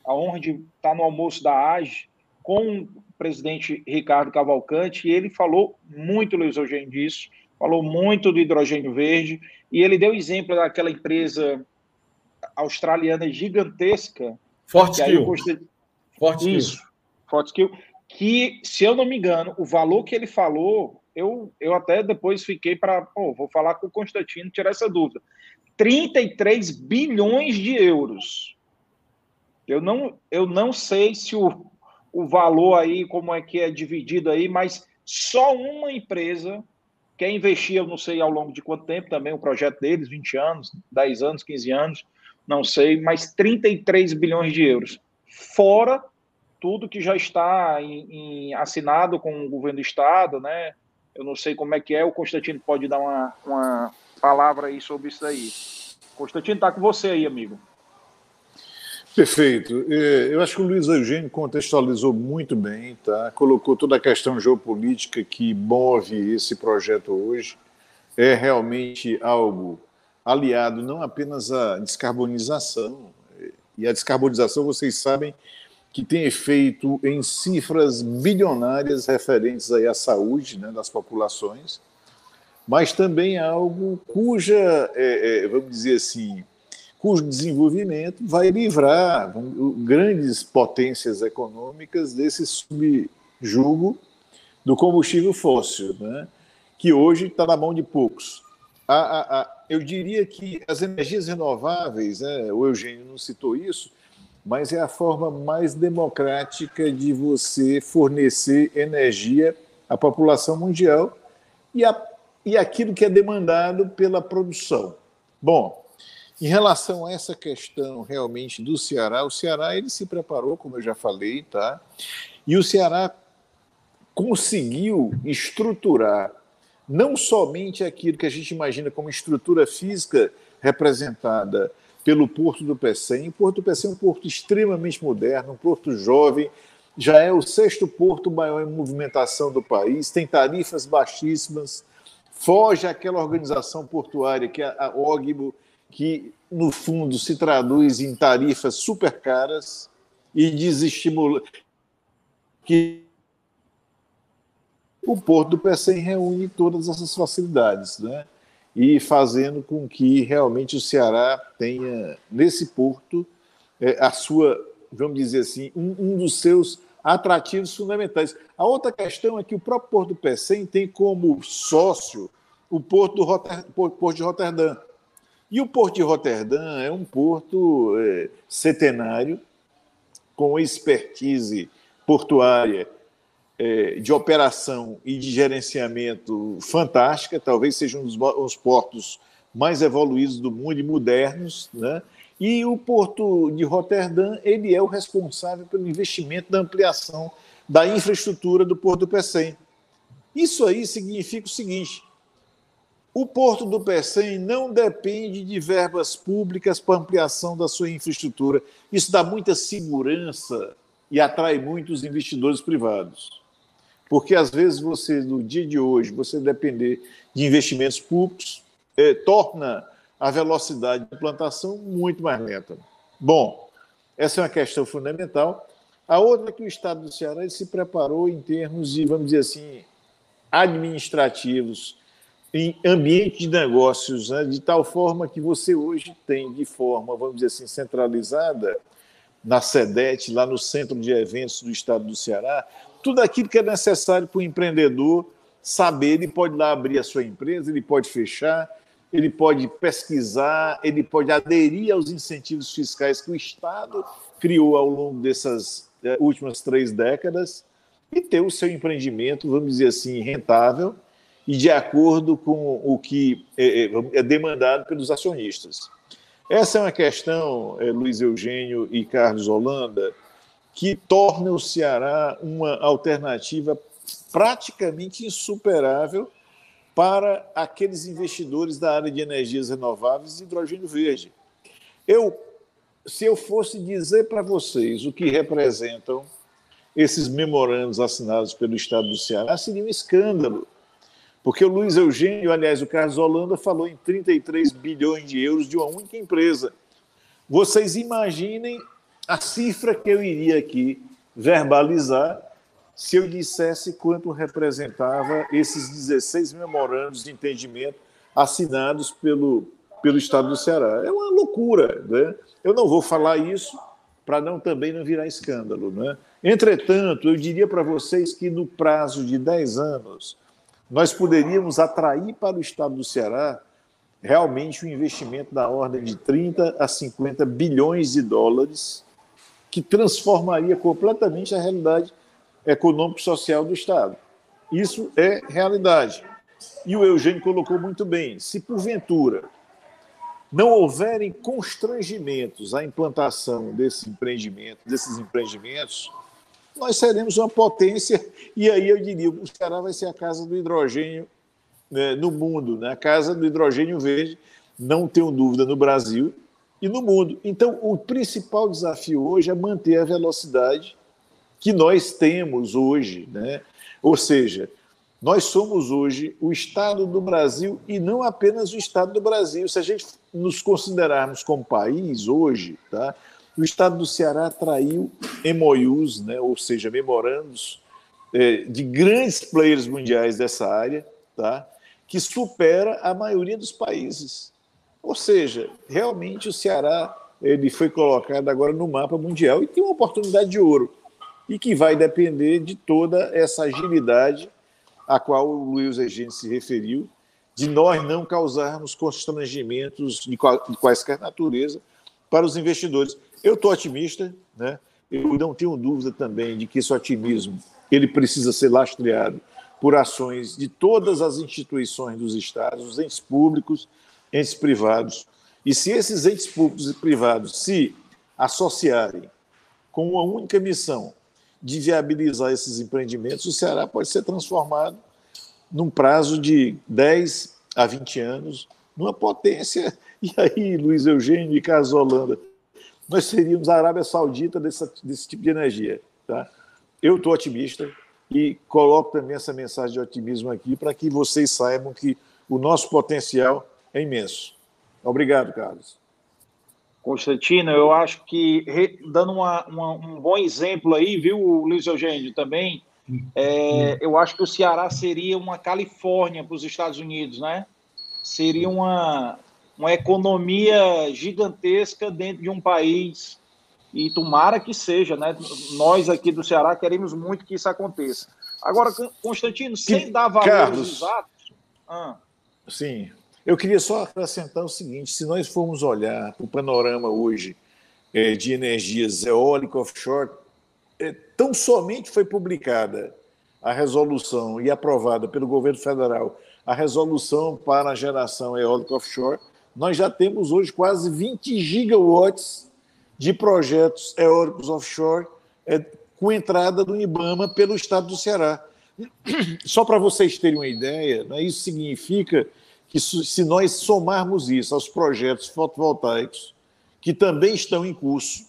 A: a honra de estar no almoço da AGE com o presidente Ricardo Cavalcante e ele falou muito, Luiz Eugênio, disso, falou muito do hidrogênio verde e ele deu exemplo daquela empresa australiana gigantesca.
B: Forte Skill. Forte
A: Isso. Fortescue, que, se eu não me engano, o valor que ele falou, eu, eu até depois fiquei para, vou falar com o Constantino, tirar essa dúvida. 33 bilhões de euros. Eu não, eu não sei se o, o valor aí, como é que é dividido aí, mas só uma empresa quer investir, eu não sei ao longo de quanto tempo também, o projeto deles, 20 anos, 10 anos, 15 anos, não sei, mas 33 bilhões de euros. Fora tudo que já está em, em, assinado com o governo do estado, né? Eu não sei como é que é, o Constantino pode dar uma, uma palavra aí sobre isso aí. Constantino, está com você aí, amigo.
C: Perfeito. É, eu acho que o Luiz Eugênio contextualizou muito bem, tá? colocou toda a questão geopolítica que move esse projeto hoje. É realmente algo aliado não apenas à descarbonização, e a descarbonização, vocês sabem, que tem efeito em cifras bilionárias referentes aí à saúde né, das populações, mas também algo cuja, é, é, vamos dizer assim, cujo desenvolvimento vai livrar grandes potências econômicas desse subjugo do combustível fóssil, né, que hoje está na mão de poucos. A, a, a, eu diria que as energias renováveis, né, o Eugênio não citou isso, mas é a forma mais democrática de você fornecer energia à população mundial e, e aquilo que é demandado pela produção. Bom, em relação a essa questão realmente do Ceará, o Ceará ele se preparou, como eu já falei, tá? E o Ceará conseguiu estruturar não somente aquilo que a gente imagina como estrutura física representada pelo Porto do Pecém. O Porto do Pecém é um porto extremamente moderno, um porto jovem, já é o sexto porto maior em movimentação do país, tem tarifas baixíssimas, foge àquela organização portuária que é a OGBO, que no fundo, se traduz em tarifas super caras e desestimula que o Porto do Pecém reúne todas essas facilidades, né? E fazendo com que realmente o Ceará tenha, nesse porto, é, a sua, vamos dizer assim, um, um, dos seus atrativos fundamentais. A outra questão é que o próprio Porto do Pecém tem como sócio o Porto, do Rotter, Porto de Roterdã. E o Porto de Roterdã é um porto é, centenário, com expertise portuária é, de operação e de gerenciamento fantástica, talvez seja um dos portos mais evoluídos do mundo e modernos, né? E o porto de Roterdã ele é o responsável pelo investimento da ampliação da infraestrutura do porto do Pecém. Isso aí significa o seguinte: o porto do Pecém não depende de verbas públicas para ampliação da sua infraestrutura. Isso dá muita segurança e atrai muitos investidores privados. Porque às vezes você, no dia de hoje, você depender de investimentos públicos, é, torna a velocidade de implantação muito mais lenta. Bom, essa é uma questão fundamental. A outra é que o Estado do Ceará se preparou em termos de, vamos dizer assim, administrativos, em ambiente de negócios, né, de tal forma que você hoje tem de forma, vamos dizer assim, centralizada, na SEDET, lá no Centro de Eventos do Estado do Ceará, tudo aquilo que é necessário para o empreendedor saber. Ele pode lá abrir a sua empresa, ele pode fechar, ele pode pesquisar, ele pode aderir aos incentivos fiscais que o Estado criou ao longo dessas é, últimas três décadas e ter o seu empreendimento, vamos dizer assim, rentável e de acordo com o que é, é demandado pelos acionistas. Essa é uma questão, Luiz Eugênio e Carlos Holanda, que torna o Ceará uma alternativa praticamente insuperável para aqueles investidores da área de energias renováveis e hidrogênio verde. Eu, se eu fosse dizer para vocês o que representam esses memorandos assinados pelo Estado do Ceará, seria um escândalo. Porque o Luiz Eugênio, aliás, o Carlos Holanda, falou em 33 bilhões de euros de uma única empresa. Vocês imaginem a cifra que eu iria aqui verbalizar se eu dissesse quanto representava esses 16 memorandos de entendimento assinados pelo, pelo Estado do Ceará. É uma loucura. Né? Eu não vou falar isso para não também não virar escândalo. Né? Entretanto, eu diria para vocês que no prazo de 10 anos, nós poderíamos atrair para o Estado do Ceará realmente um investimento da ordem de 30 a 50 bilhões de dólares que transformaria completamente a realidade econômico-social do Estado. Isso é realidade. E o Eugênio colocou muito bem: se porventura não houverem constrangimentos à implantação desse empreendimento, desses empreendimentos, nós seremos uma potência, e aí eu diria, o Ceará vai ser a casa do hidrogênio né, no mundo, né? a casa do hidrogênio verde, não tenho dúvida, no Brasil, e no mundo. Então, o principal desafio hoje é manter a velocidade que nós temos hoje, né? Ou seja, nós somos hoje o Estado do Brasil e não apenas o Estado do Brasil. Se a gente nos considerarmos como país hoje, tá? O Estado do Ceará traiu MOUs, né? ou seja, memorandos é, de grandes players mundiais dessa área, tá? que supera a maioria dos países. Ou seja, realmente o Ceará ele foi colocado agora no mapa mundial e tem uma oportunidade de ouro e que vai depender de toda essa agilidade a qual o Luiz Egênio se referiu, de nós não causarmos constrangimentos de, quaisquer natureza para os investidores. Eu estou otimista, né? eu não tenho dúvida também de que esse otimismo ele precisa ser lastreado por ações de todas as instituições dos estados, os entes públicos, entes privados. E se esses entes públicos e privados se associarem com uma única missão de viabilizar esses empreendimentos, o Ceará pode ser transformado num prazo de 10 a 20 anos numa potência. E aí, Luiz Eugênio e Carlos Holanda, nós seríamos a Arábia Saudita desse, desse tipo de energia. Tá? Eu estou otimista e coloco também essa mensagem de otimismo aqui para que vocês saibam que o nosso potencial é imenso. Obrigado, Carlos.
A: Constantino, eu acho que, dando uma, uma, um bom exemplo aí, viu, Luiz Eugênio, também, é, eu acho que o Ceará seria uma Califórnia para os Estados Unidos, né? Seria uma, uma economia gigantesca dentro de um país, e tomara que seja, né? Nós aqui do Ceará queremos muito que isso aconteça. Agora, Constantino, sem dar valores Carlos, exatos.
C: Ah. Sim, eu queria só acrescentar o seguinte: se nós formos olhar para o panorama hoje é, de energias eólica offshore, é, tão somente foi publicada a resolução e aprovada pelo governo federal a resolução para a geração eólica offshore, nós já temos hoje quase 20 gigawatts de projetos eólicos offshore é, com entrada do IBAMA pelo estado do Ceará. Só para vocês terem uma ideia, né, isso significa que se nós somarmos isso aos projetos fotovoltaicos que também estão em curso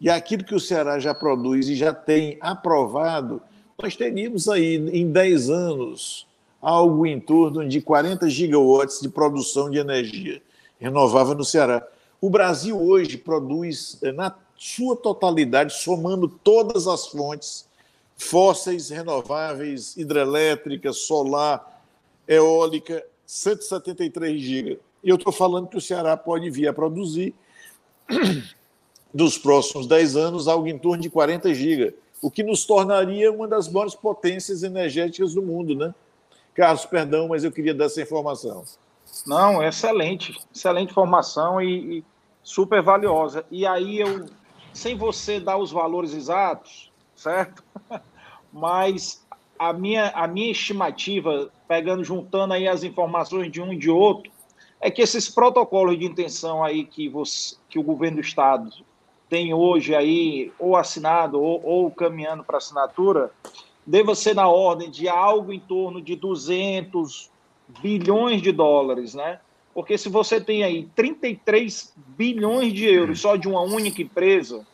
C: e aquilo que o Ceará já produz e já tem aprovado, nós teríamos aí em 10 anos algo em torno de 40 gigawatts de produção de energia renovável no Ceará. O Brasil hoje produz, eh, na sua totalidade, somando todas as fontes fósseis, renováveis, hidrelétrica, solar, eólica, 173 GB. E eu estou falando que o Ceará pode vir a produzir, nos próximos 10 anos, algo em torno de 40 GB, o que nos tornaria uma das maiores potências energéticas do mundo, né? Carlos, perdão, mas eu queria dar essa informação.
A: Não, excelente, excelente informação e, e super valiosa. E aí eu, sem você dar os valores exatos, certo? Mas a minha, a minha estimativa, pegando, juntando aí as informações de um e de outro, é que esses protocolos de intenção aí que, você, que o governo do estado tem hoje aí, ou assinado, ou, ou caminhando para assinatura, deva ser na ordem de algo em torno de 200 bilhões de dólares, né? Porque se você tem aí 33 bilhões de euros só de uma única empresa,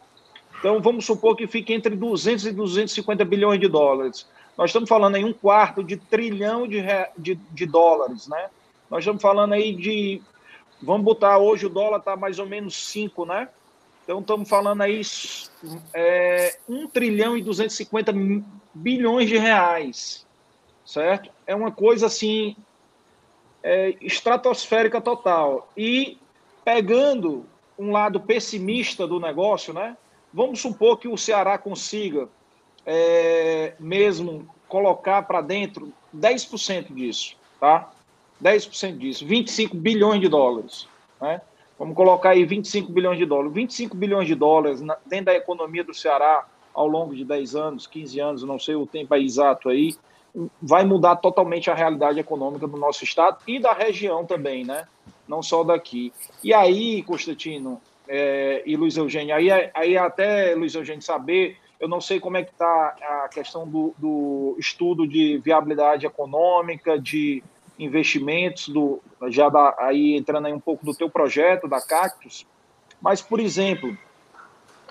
A: então vamos supor que fique entre 200 e 250 bilhões de dólares. Nós estamos falando em um quarto de trilhão de, de, de dólares, né? Nós estamos falando aí de. Vamos botar hoje o dólar está mais ou menos 5, né? Então estamos falando aí é, 1 trilhão e 250 bilhões de reais, certo? É uma coisa assim é, estratosférica total. E pegando um lado pessimista do negócio, né? Vamos supor que o Ceará consiga é, mesmo colocar para dentro 10% disso, tá? 10% disso, 25 bilhões de dólares, né? Vamos colocar aí 25 bilhões de dólares. 25 bilhões de dólares dentro da economia do Ceará ao longo de 10 anos, 15 anos, não sei o tempo exato aí, vai mudar totalmente a realidade econômica do nosso estado e da região também, né? Não só daqui. E aí, Constantino é, e Luiz Eugênio, aí, aí até, Luiz Eugênio, saber eu não sei como é que está a questão do, do, estudo de viabilidade econômica, de investimentos, do, já da, aí entrando aí um pouco do teu projeto, da Cactus. Mas, por exemplo,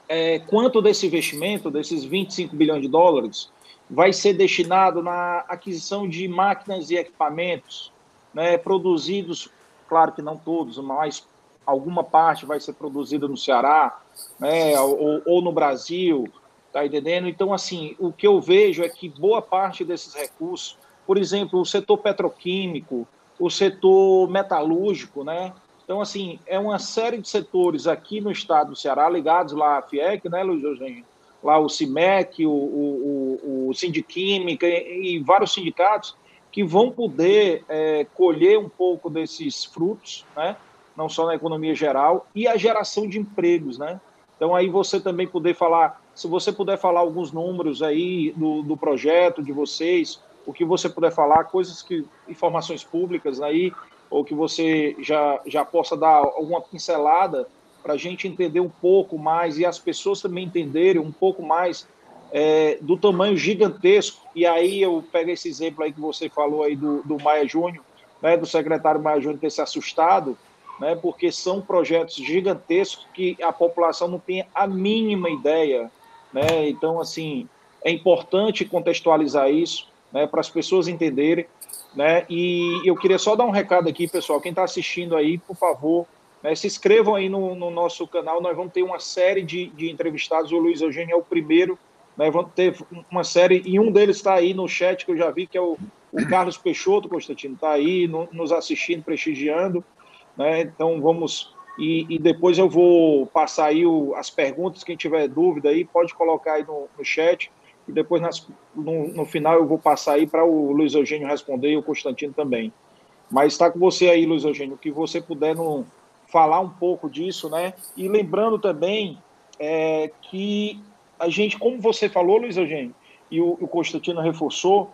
A: é, quanto desse investimento, desses 25 bilhões de dólares, vai ser destinado na aquisição de máquinas e equipamentos né, produzidos, claro que não todos, mas alguma parte vai ser produzida no Ceará, né, ou, ou no Brasil, Tá entendendo? Então, assim, o que eu vejo é que boa parte desses recursos, por exemplo, o setor petroquímico, o setor metalúrgico, né? Então, assim, é uma série de setores aqui no estado do Ceará, ligados lá à FIEC, né, Luiz Eugênio? Lá o CIMEC, o, o, o, Sindiquímica e, e, vários sindicatos que vão poder é, colher um pouco desses frutos, né? Não só na economia geral, e a geração de empregos, né? Então, aí você também poder falar se você puder falar alguns números aí do, do projeto de vocês, o que você puder falar, coisas que, informações públicas aí, ou que você já, já possa dar alguma pincelada para a gente entender um pouco mais e as pessoas também entenderem um pouco mais é, do tamanho gigantesco. E aí eu pego esse exemplo aí que você falou aí do, do Maia Júnior, né, do secretário Maia Júnior ter se assustado, né, porque são projetos gigantescos que a população não tem a mínima ideia né? Então, assim, é importante contextualizar isso, né, para as pessoas entenderem, né? E eu queria só dar um recado aqui, pessoal, quem está assistindo aí, por favor, Né? Se inscrevam aí no, no, nosso canal, nós vamos ter uma série de, de entrevistados, o Luiz Eugênio é o primeiro, né? vamos ter uma série, e um deles está aí no chat, que eu já vi, que é o, o Carlos Peixoto, Constantino, está aí no, nos assistindo, prestigiando, né? então vamos... E, e, depois eu vou passar aí o, as perguntas, quem tiver dúvida aí, pode colocar aí no, no chat, e depois nas, no, no, final eu vou passar aí para o Luiz Eugênio responder e o Constantino também. Mas está com você aí, Luiz Eugênio, que você puder no, falar um pouco disso, né? E lembrando também é, que a gente, como você falou, Luiz Eugênio, e o, o Constantino reforçou,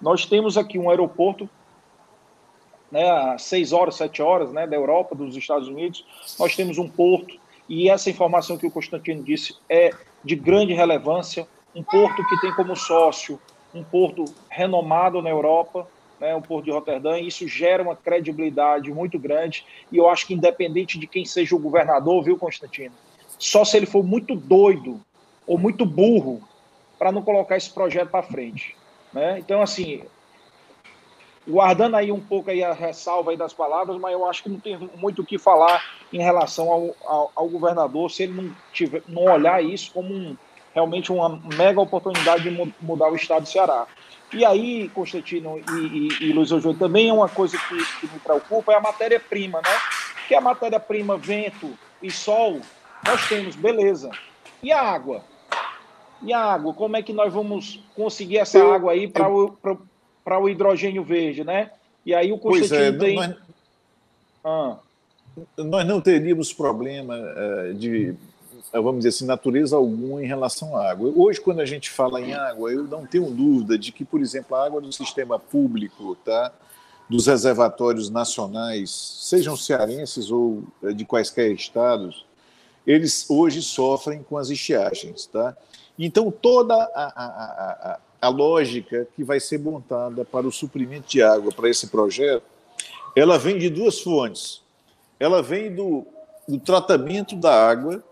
A: nós temos aqui um aeroporto né, a seis horas, sete horas, né, da Europa, dos Estados Unidos, nós temos um porto, e essa informação que o Constantino disse é de grande relevância, um porto que tem como sócio um porto renomado na Europa, né, o porto de Roterdã, e isso gera uma credibilidade muito grande, e eu acho que independente de quem seja o governador, viu, Constantino, só se ele for muito doido ou muito burro para não colocar esse projeto para frente. Né? Então, assim, guardando aí um pouco aí a ressalva aí das palavras, mas eu acho que não tem muito o que falar em relação ao, ao, ao governador se ele não, tiver, não olhar isso como um, realmente uma mega oportunidade de mudar o estado do Ceará. E aí, Constantino e, e, e Luiz Eugênio, também é uma coisa que, que me preocupa, é a matéria-prima, né? Que a matéria-prima, vento e sol, nós temos, beleza. E a água? E a água? Como é que nós vamos conseguir essa eu, água aí para o, o hidrogênio verde, né? E aí o Constantino
C: pois é, tem... Nós, ah. nós não teríamos problema uh, de vamos dizer assim, natureza alguma em relação à água. Hoje, quando a gente fala em água, eu não tenho dúvida de que, por exemplo, a água do sistema público, tá? dos reservatórios nacionais, sejam cearenses ou eh, de quaisquer estados, eles hoje sofrem com as estiagens. Tá? Então, toda a, a, a, a lógica que vai ser montada para o suprimento de água para esse projeto, ela vem de duas fontes. Ela vem do, do tratamento da água,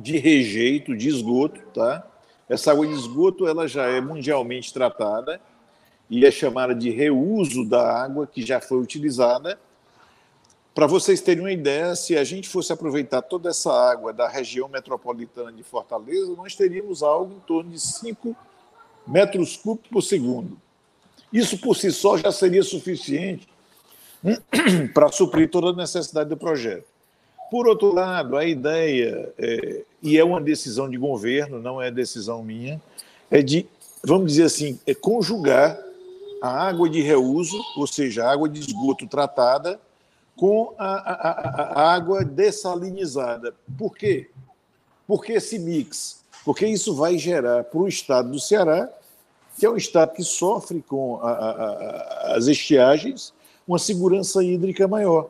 C: de rejeito, de esgoto, tá? Essa água de esgoto ela já é mundialmente tratada e é chamada de reuso da água que já foi utilizada. Para vocês terem uma ideia, se a gente fosse aproveitar toda essa água da região metropolitana de Fortaleza, nós teríamos algo em torno de 5 metros cúbicos por segundo. Isso por si só já seria suficiente para suprir toda a necessidade do projeto. Por outro lado, a ideia, é, e é uma decisão de governo, não é decisão minha, é de, vamos dizer assim, é conjugar a água de reuso, ou seja, a água de esgoto tratada, com a, a, a, a água dessalinizada. Por quê? Porque esse mix? Porque isso vai gerar para o estado do Ceará, que é um estado que sofre com as estiagens, uma segurança hídrica maior.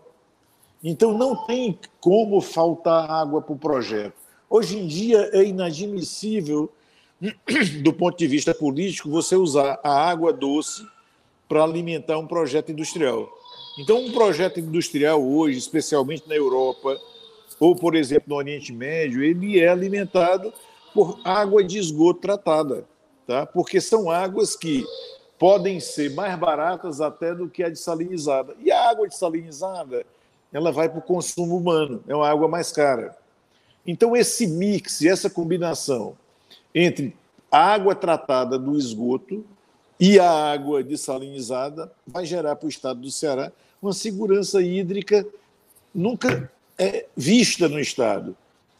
C: Então não tem como faltar água para o projeto. Hoje em dia é inadmissível, do ponto de vista político, você usar a água doce para alimentar um projeto industrial. Então, um projeto industrial hoje, especialmente na Europa, ou, por exemplo, no Oriente Médio, ele é alimentado por água de esgoto tratada, tá? porque são águas que podem ser mais baratas até do que a desalinizada. E a água desalinizada ela vai para o consumo humano, é uma água mais cara. Então, esse mix, essa combinação entre a água tratada do esgoto e a água dessalinizada vai gerar para o estado do Ceará uma segurança hídrica nunca é, vista no estado.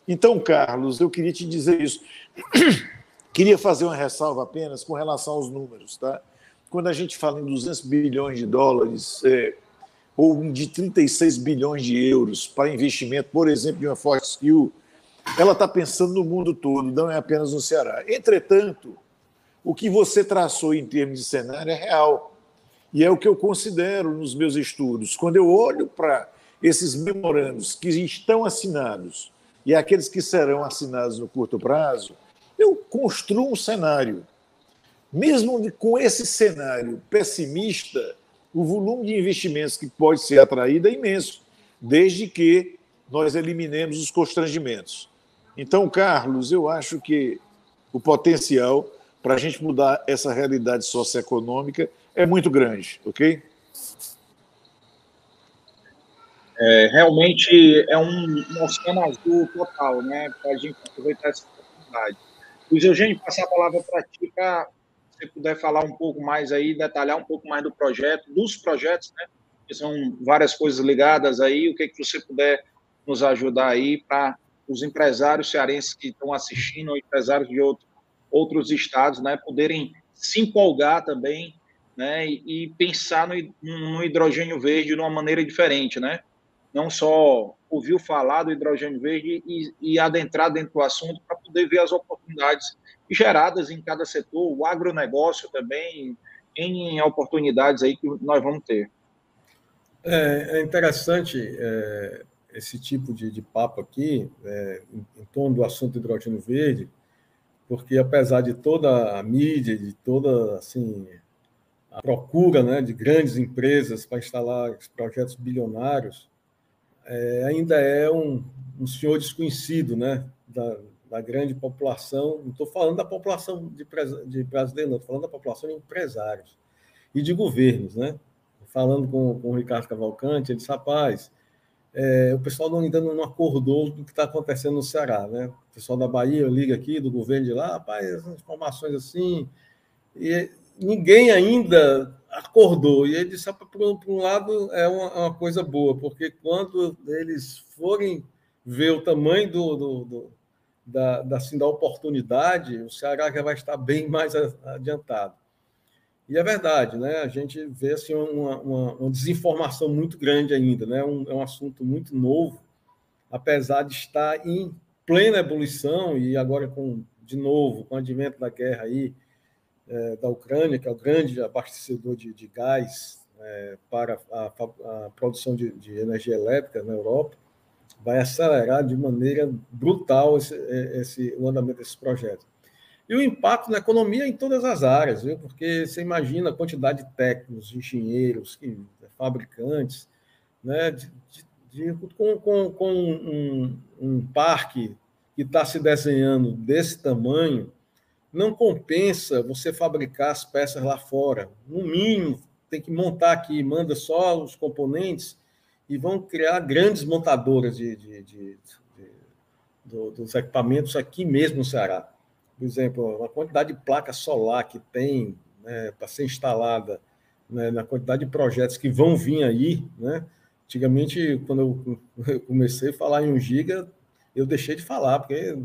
C: Então, Carlos, eu queria te dizer isso. queria fazer uma ressalva apenas com relação aos números. Tá? Quando a gente fala em 200 bilhões de dólares, é, ou de 36 bilhões de euros para investimento, por exemplo, de uma Fortescue, ela está pensando no mundo todo, não é apenas no Ceará. Entretanto, o que você traçou em termos de cenário é real. E é o que eu considero nos meus estudos. Quando eu olho para esses memorandos que estão assinados e aqueles que serão assinados no curto prazo, eu construo um cenário. Mesmo com esse cenário pessimista, o volume de investimentos que pode ser atraído é imenso, desde que nós eliminemos os constrangimentos. Então, Carlos, eu acho que o potencial para a gente mudar essa realidade socioeconômica é muito grande, ok?
A: É, realmente é um, um oceano azul total, né? Para a gente aproveitar essa oportunidade. Luiz Eugênio, passar a palavra para ti, para você puder falar um pouco mais aí, detalhar um pouco mais do projeto, dos projetos, né? Que são várias coisas ligadas aí, o que, que você puder nos ajudar aí para os empresários cearenses que estão assistindo, ou empresários de outro, outros estados, né, poderem se empolgar também, né, e, e pensar no, no, hidrogênio verde de uma maneira diferente, né? Não só ouvir falar do hidrogênio verde e, e adentrar dentro do assunto para poder ver as oportunidades geradas em cada setor, o agronegócio também, em oportunidades aí que nós vamos ter.
B: É, é interessante é, esse tipo de, de papo aqui, é, em, em, torno do assunto hidrogênio verde, porque apesar de toda a mídia, de toda assim, a procura né, de grandes empresas para instalar projetos bilionários, é, ainda é um, um senhor desconhecido né, da, da grande população. Não estou falando da população de, de brasileiros, estou falando da população de empresários e de governos. Né? Falando com, com o Ricardo Cavalcante, ele disse, rapaz, é, o pessoal ainda não acordou do que está acontecendo no Ceará, né? O pessoal da Bahia liga aqui, do governo de lá, rapaz, essas informações assim, e ninguém ainda acordou. E ele disse, por, um lado, é uma, uma, coisa boa, porque quando eles forem ver o tamanho do, do, do da, da, assim, da oportunidade, o Ceará já vai estar bem mais adiantado. E é verdade, né? A gente vê assim, uma, uma, uma desinformação muito grande ainda, né? Um, é um assunto muito novo, apesar de estar em plena ebulição e agora com de novo com o advento da guerra aí é, da Ucrânia, que é o grande abastecedor de, de gás é, para a, a produção de, de, energia elétrica na Europa, vai acelerar de maneira brutal esse, esse, o andamento desse projeto. E o impacto na economia em todas as áreas, viu? porque você imagina a quantidade de técnicos, engenheiros, fabricantes, né? De, de, com, com, com um, um parque que está se desenhando desse tamanho, não compensa você fabricar as peças lá fora. No mínimo, tem que montar aqui, manda só os componentes e vão criar grandes montadoras de, de, de, de dos equipamentos aqui mesmo no Ceará por exemplo, a quantidade de placa solar que tem né, para ser instalada, né, na quantidade de projetos que vão vir aí, né? Antigamente, quando eu comecei a falar em 1 giga, eu deixei de falar, porque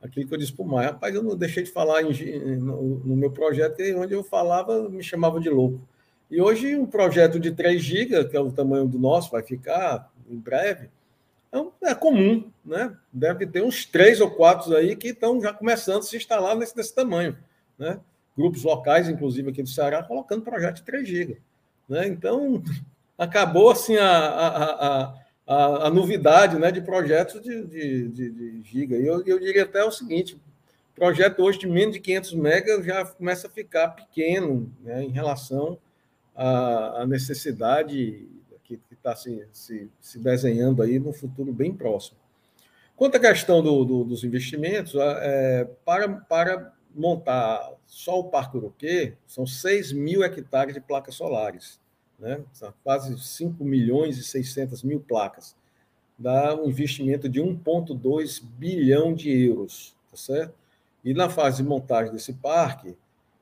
B: aquilo que eu disse para o Maia, rapaz, eu não deixei de falar em, no, no, meu projeto, onde eu falava, me chamava de louco. E hoje, um projeto de 3 GB, que é o tamanho do nosso, vai ficar em breve, então, é comum, né? Deve ter uns três ou quatro aí que estão já começando a se instalar nesse, tamanho, né? Grupos locais, inclusive aqui do Ceará, colocando projeto de 3 GB. Né? Então, acabou assim a, a, a, a, novidade né, de projetos de, de, de, de giga. E eu, eu diria até o seguinte: projeto hoje de menos de 500 megas já começa a ficar pequeno né, em relação à, à necessidade que está se, se, se, desenhando aí no futuro bem próximo. Quanto à questão do, do, dos investimentos, é, para, para montar só o Parque Uruquê, são 6 mil hectares de placas solares, né? São quase 5 milhões e 600 mil placas. Dá um investimento de 1,2 bilhão de euros, tá certo? E na fase de montagem desse parque,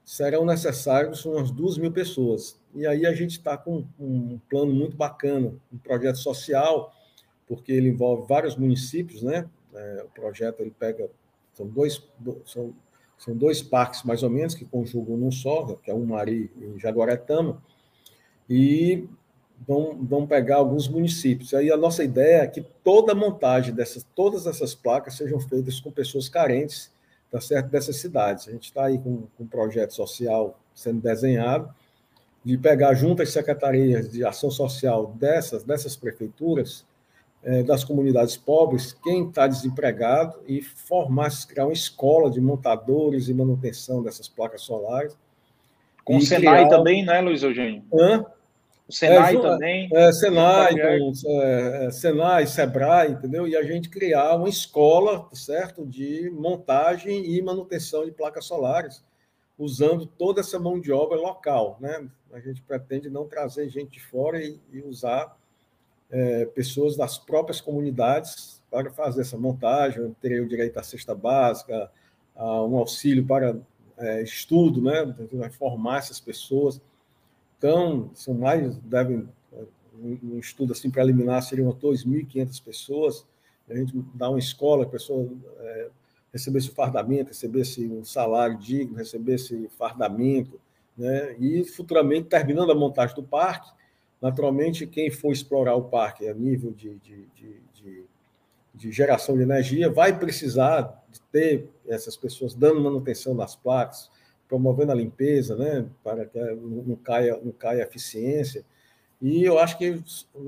B: serão necessários umas 2 mil pessoas. E aí a gente está com um plano muito bacana, um projeto social, porque ele envolve vários municípios, né? É, o projeto ele pega são dois são, são dois parques mais ou menos que conjugam num só, que é o Mari e Jaguaretama, e vão, vão pegar alguns municípios. Aí a nossa ideia é que toda a montagem dessas todas essas placas sejam feitas com pessoas carentes, tá certo, dessas cidades. A gente está aí com, com um projeto social sendo desenhado de pegar junto às secretarias de ação social dessas, dessas prefeituras, é, das comunidades pobres, quem está desempregado e formar, criar uma escola de montadores e manutenção dessas placas solares.
A: Com o Senai criar... também, né, Luiz Eugênio?
B: Hã?
A: O Senai é, também.
B: É, Senai, com, é, é, Senai, Sebrae, entendeu? E a gente criar uma escola, certo, de montagem e manutenção de placas solares, usando toda essa mão de obra local, né? A gente pretende não trazer gente de fora e, e usar é, pessoas das próprias comunidades para fazer essa montagem, teria o direito à cesta básica, a um auxílio para é, estudo, né? Formar essas pessoas. Então, são mais, devem, um estudo assim preliminar seriam 2.500 pessoas. A gente dá uma escola, a pessoa é, recebesse o fardamento, recebesse um salário digno, recebesse fardamento, né? E futuramente, terminando a montagem do parque, naturalmente, quem for explorar o parque a nível de, de, de, de, de geração de energia vai precisar de ter essas pessoas dando manutenção das placas, promovendo a limpeza, né, para que não caia, não caia a eficiência. E eu acho que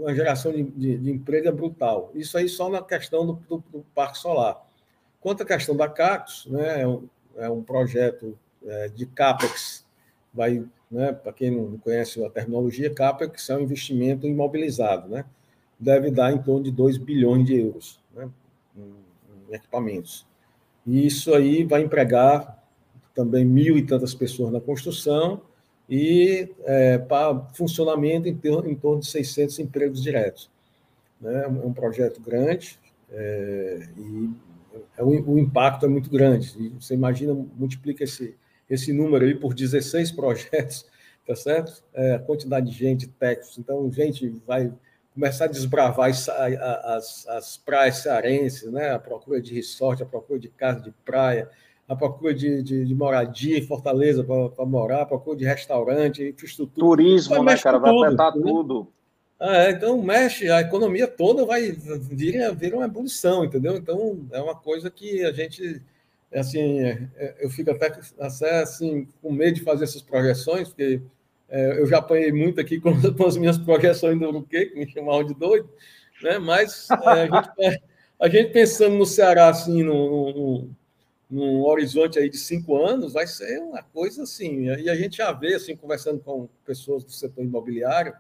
B: a geração de, de, de emprego é brutal. Isso aí só na questão do, do, do parque solar. Quanto à questão da Cactus, né, é, um, é um projeto é, de CAPEX, vai, né, para quem não conhece a terminologia, CAPEX é um investimento imobilizado, né, deve dar em torno de 2 bilhões de euros né, em, equipamentos. E isso aí vai empregar também mil e tantas pessoas na construção e é, para funcionamento em, ter, em, torno de 600 empregos diretos. Né? É um projeto grande é, e é, o, o, impacto é muito grande. E você imagina, multiplica esse, esse número aí por 16 projetos, tá certo? É, a quantidade de gente, técnicos. Então, gente vai começar a desbravar as, as, as praias cearenses, né? a procura de resort, a procura de casa de praia, a procura de, de, de moradia em Fortaleza para morar, a procura de restaurante, infraestrutura.
A: Turismo, né, cara? Vai tudo, afetar né? tudo.
B: Ah, é, então mexe, a economia toda vai vir, vir uma ebulição, entendeu? Então é uma coisa que a gente, assim, é, é, eu fico até, assim, com medo de fazer essas projeções, porque é, eu já apanhei muito aqui com, com as minhas projeções do Uruquê, que me chamavam de doido, né? mas é, a, gente, a, gente, pensando no Ceará, assim, num, num, horizonte aí de cinco anos, vai ser uma coisa assim. E a gente já vê, assim, conversando com pessoas do setor imobiliário,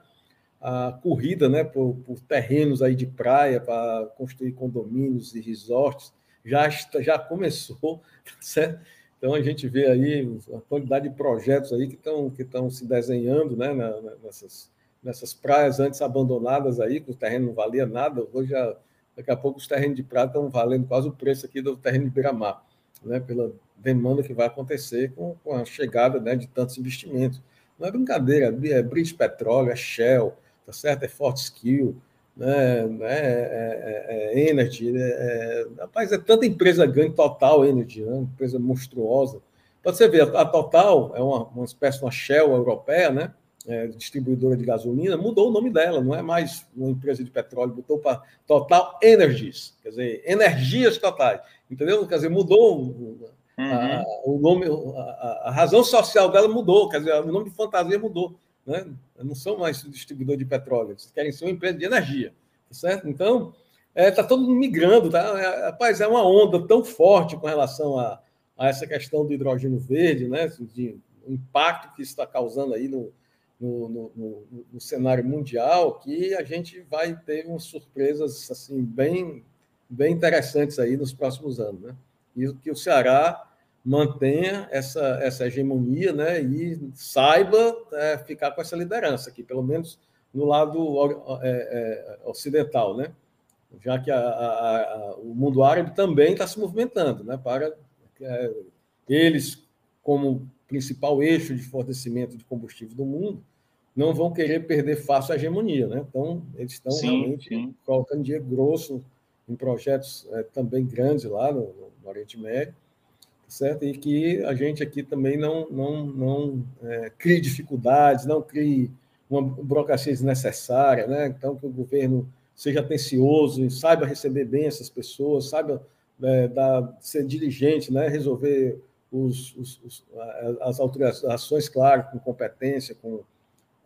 B: a corrida né, por, por terrenos aí de praia para construir condomínios e resorts já, já começou, certo? Então, a gente vê aí a quantidade de projetos aí que estão que estão se desenhando né, nessas, nessas praias antes abandonadas aí, que o terreno não valia nada. Hoje, já, daqui a pouco, os terrenos de praia estão valendo quase o preço aqui do terreno de Beira-Mar, né, pela demanda que vai acontecer com, com a chegada né, de tantos investimentos. Não é brincadeira, é British Petróleo, é Shell, tá certo? é Forte Skill, né, né, é, é, é Energy, né, é, rapaz, é tanta empresa grande, Total Energy, né, empresa monstruosa. Pode você ver, a Total é uma, uma espécie de uma Shell europeia, né, é, distribuidora de gasolina, mudou o nome dela, não é mais uma empresa de petróleo, botou para Total Energies, quer dizer, energias totais, entendeu? Quer dizer, mudou uhum. a, o nome, a, a, razão social dela mudou, quer dizer, o nome de fantasia mudou né? não são mais distribuidor de petróleo, eles querem ser uma empresa de energia, tá certo? Então, está é, tá todo mundo migrando, tá? É, rapaz, é uma onda tão forte com relação a, a essa questão do hidrogênio verde, né? De, o impacto que está causando aí no, no, no, no, cenário mundial, que a gente vai ter umas surpresas assim bem, bem interessantes aí nos próximos anos, né? E que o Ceará mantenha essa, essa hegemonia né, e saiba é, ficar com essa liderança aqui, pelo menos no lado é, é, ocidental, né? já que a, a, a, o mundo árabe também está se movimentando né, para é, eles, como principal eixo de fornecimento de combustível do mundo, não vão querer perder fácil a hegemonia. Né? Então, eles estão sim, realmente sim. colocando dinheiro grosso em projetos é, também grandes lá no, no Oriente Médio, certo? E que a gente aqui também não, não, não é, crie dificuldades, não crie uma burocracia desnecessária, né? Então, que o governo seja atencioso saiba receber bem essas pessoas, saiba é, dar, ser diligente, né? Resolver os, os, os, as autorizações, claro, com competência, com,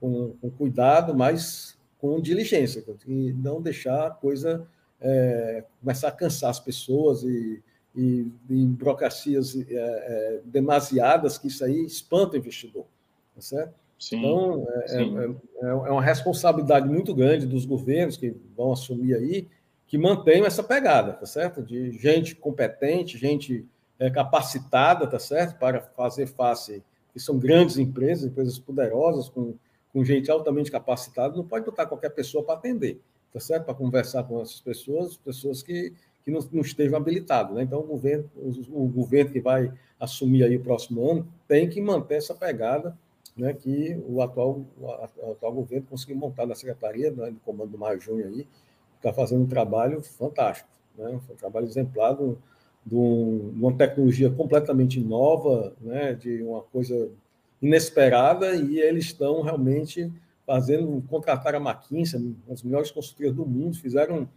B: com, com, cuidado, mas com diligência, e não deixar a coisa é, começar a cansar as pessoas e e, e burocracias é, é, demasiadas, que isso aí espanta o investidor. Tá certo? Sim, então, é, sim. É, é, é, uma responsabilidade muito grande dos governos que vão assumir aí, que mantenham essa pegada, tá certo? De gente competente, gente é, capacitada, tá certo? Para fazer face, que são grandes empresas, empresas poderosas, com, com gente altamente capacitada, não pode botar qualquer pessoa para atender. tá certo? Para conversar com essas pessoas, pessoas que, que não, não estejam habilitadas. Né? Então, o governo, o, o, governo que vai assumir aí o próximo ano tem que manter essa pegada né, que o atual, o atual governo conseguiu montar na secretaria, né, do comando do Maio Júnior aí, está fazendo um trabalho fantástico, né? um trabalho exemplar de, de uma tecnologia completamente nova, né? de uma coisa inesperada, e eles estão realmente fazendo, contratar a McKinsey, as melhores consultorias do mundo, fizeram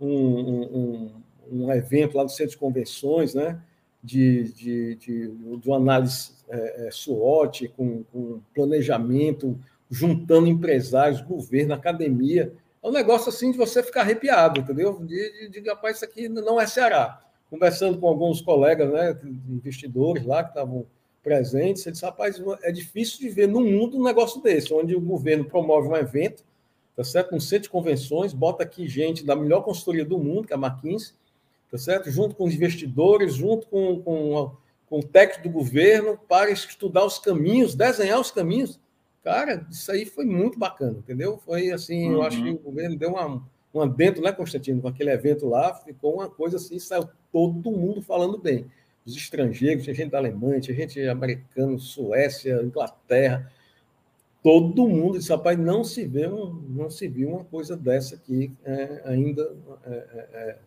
B: um, um, um, evento lá no Centro de Convenções, né? de, de, de, de uma análise é, é SWOT, com, com planejamento, juntando empresários, governo, academia. É um negócio assim de você ficar arrepiado, entendeu? De, de, de rapaz, isso aqui não é Ceará. Conversando com alguns colegas, né, investidores lá que estavam presentes, ele disse, rapaz, é difícil de ver no mundo um negócio desse, onde o governo promove um evento, tá certo? Um centro de convenções, bota aqui gente da melhor consultoria do mundo, que é a McKinsey, tá certo? Junto com os investidores, junto com, com, com o técnico do governo, para estudar os caminhos, desenhar os caminhos. Cara, isso aí foi muito bacana, entendeu? Foi assim, uhum. eu acho que o governo deu uma, uma dentro, né, Constantino, com aquele evento lá, ficou uma coisa assim, saiu todo mundo falando bem os estrangeiros, tinha gente da Alemanha, tinha gente americana, Suécia, Inglaterra, todo mundo disse, rapaz, não se vê não se viu uma coisa dessa aqui é, ainda é, é, é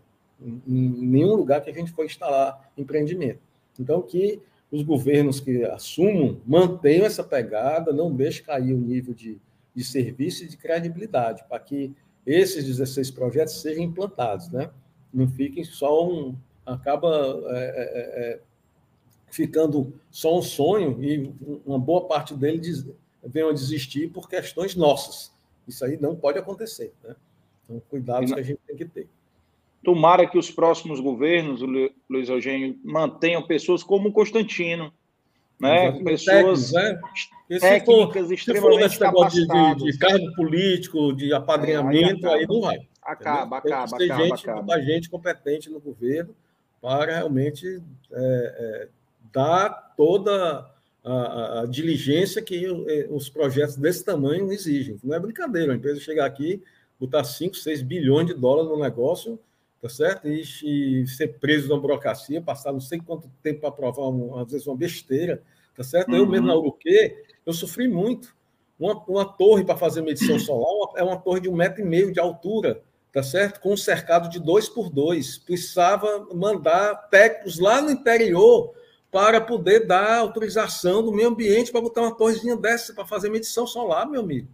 B: em nenhum lugar que a gente foi instalar empreendimento. Então, que os governos que assumam mantenham essa pegada, não deixem cair o nível de, de serviço e de credibilidade, para que esses 16 projetos sejam implantados, né? Não fiquem só um, acaba é, é, ficando só um sonho e uma boa parte dele diz, venham a desistir por questões nossas. Isso aí não pode acontecer. Né? Então, cuidados que a gente tem que ter.
A: Tomara que os próximos governos, Luiz Eugênio, mantenham pessoas como o Constantino, né? pessoas
B: né? técnicas for, extremamente se capacitadas. De, de, de, cargo político, de apadrinhamento, é, aí, aí, não vai.
A: Acaba, acaba,
B: tem
A: acaba,
B: gente,
A: acaba.
B: gente competente no governo para realmente é, é, dar toda a, a, diligência que é, os projetos desse tamanho exigem. Não é brincadeira, a empresa chegar aqui, botar 5, 6 bilhões de dólares no negócio, tá certo? E, e ser preso na burocracia, passar não sei quanto tempo para aprovar, uma, às vezes, uma besteira, tá certo? Uhum. Eu mesmo na Uruquê, eu sofri muito. Uma, uma torre para fazer medição solar é uma torre de um metro e meio de altura, tá certo? Com um cercado de dois por dois. Precisava mandar técnicos lá no interior para poder dar autorização do meio ambiente para botar uma torrezinha dessa para fazer medição solar, meu amigo.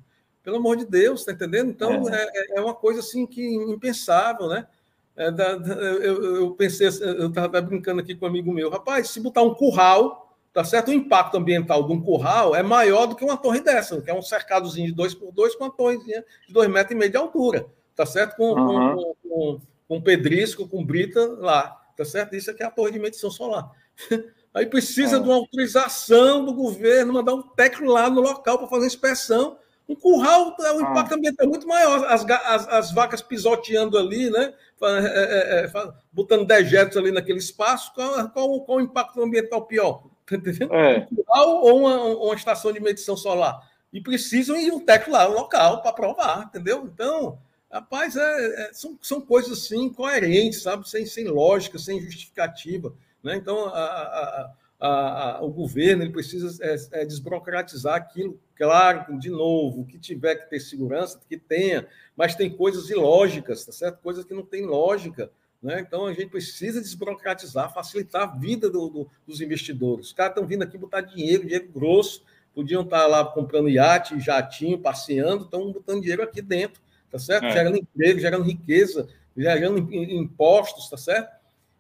B: Pelo amor de Deus, tá entendendo? Então é, é, é uma coisa assim que impensável, né? É, da, da, eu, eu, pensei, eu estava brincando aqui com um amigo meu, rapaz, se botar um curral, tá certo? O impacto ambiental de um curral é maior do que uma torre dessa, que é um cercadozinho de dois por dois com uma torrezinha de dois metros e meio de altura tá certo? Com, uhum. com, com, com, pedrisco, com brita lá, tá certo? Isso aqui é a torre de medição solar. Aí precisa é. de uma autorização do governo, mandar um técnico lá no local para fazer inspeção. Um curral, o impacto ah. ambiental é muito maior. As, as, as, vacas pisoteando ali, né? É, é, é, botando dejetos ali naquele espaço. Qual, qual, qual o impacto ambiental pior? Tá entendendo? É. Um curral ou uma, uma estação de medição solar? E precisam ir um técnico lá no local para provar, entendeu? Então, Rapaz, é, é, são, são coisas assim incoerentes, sabe? Sem, sem lógica, sem justificativa. Né? Então, a, a, a, o governo ele precisa é, é, desburocratizar aquilo. Claro, de novo, que tiver que ter segurança, que tenha, mas tem coisas ilógicas, tá certo? Coisas que não têm lógica. Né? Então, a gente precisa desburocratizar, facilitar a vida do, do, dos investidores. Os caras estão vindo aqui botar dinheiro, dinheiro grosso, podiam estar lá comprando iate, jatinho, passeando, estão botando dinheiro aqui dentro tá certo? É. Gerando emprego, gerando riqueza, gerando impostos, tá certo?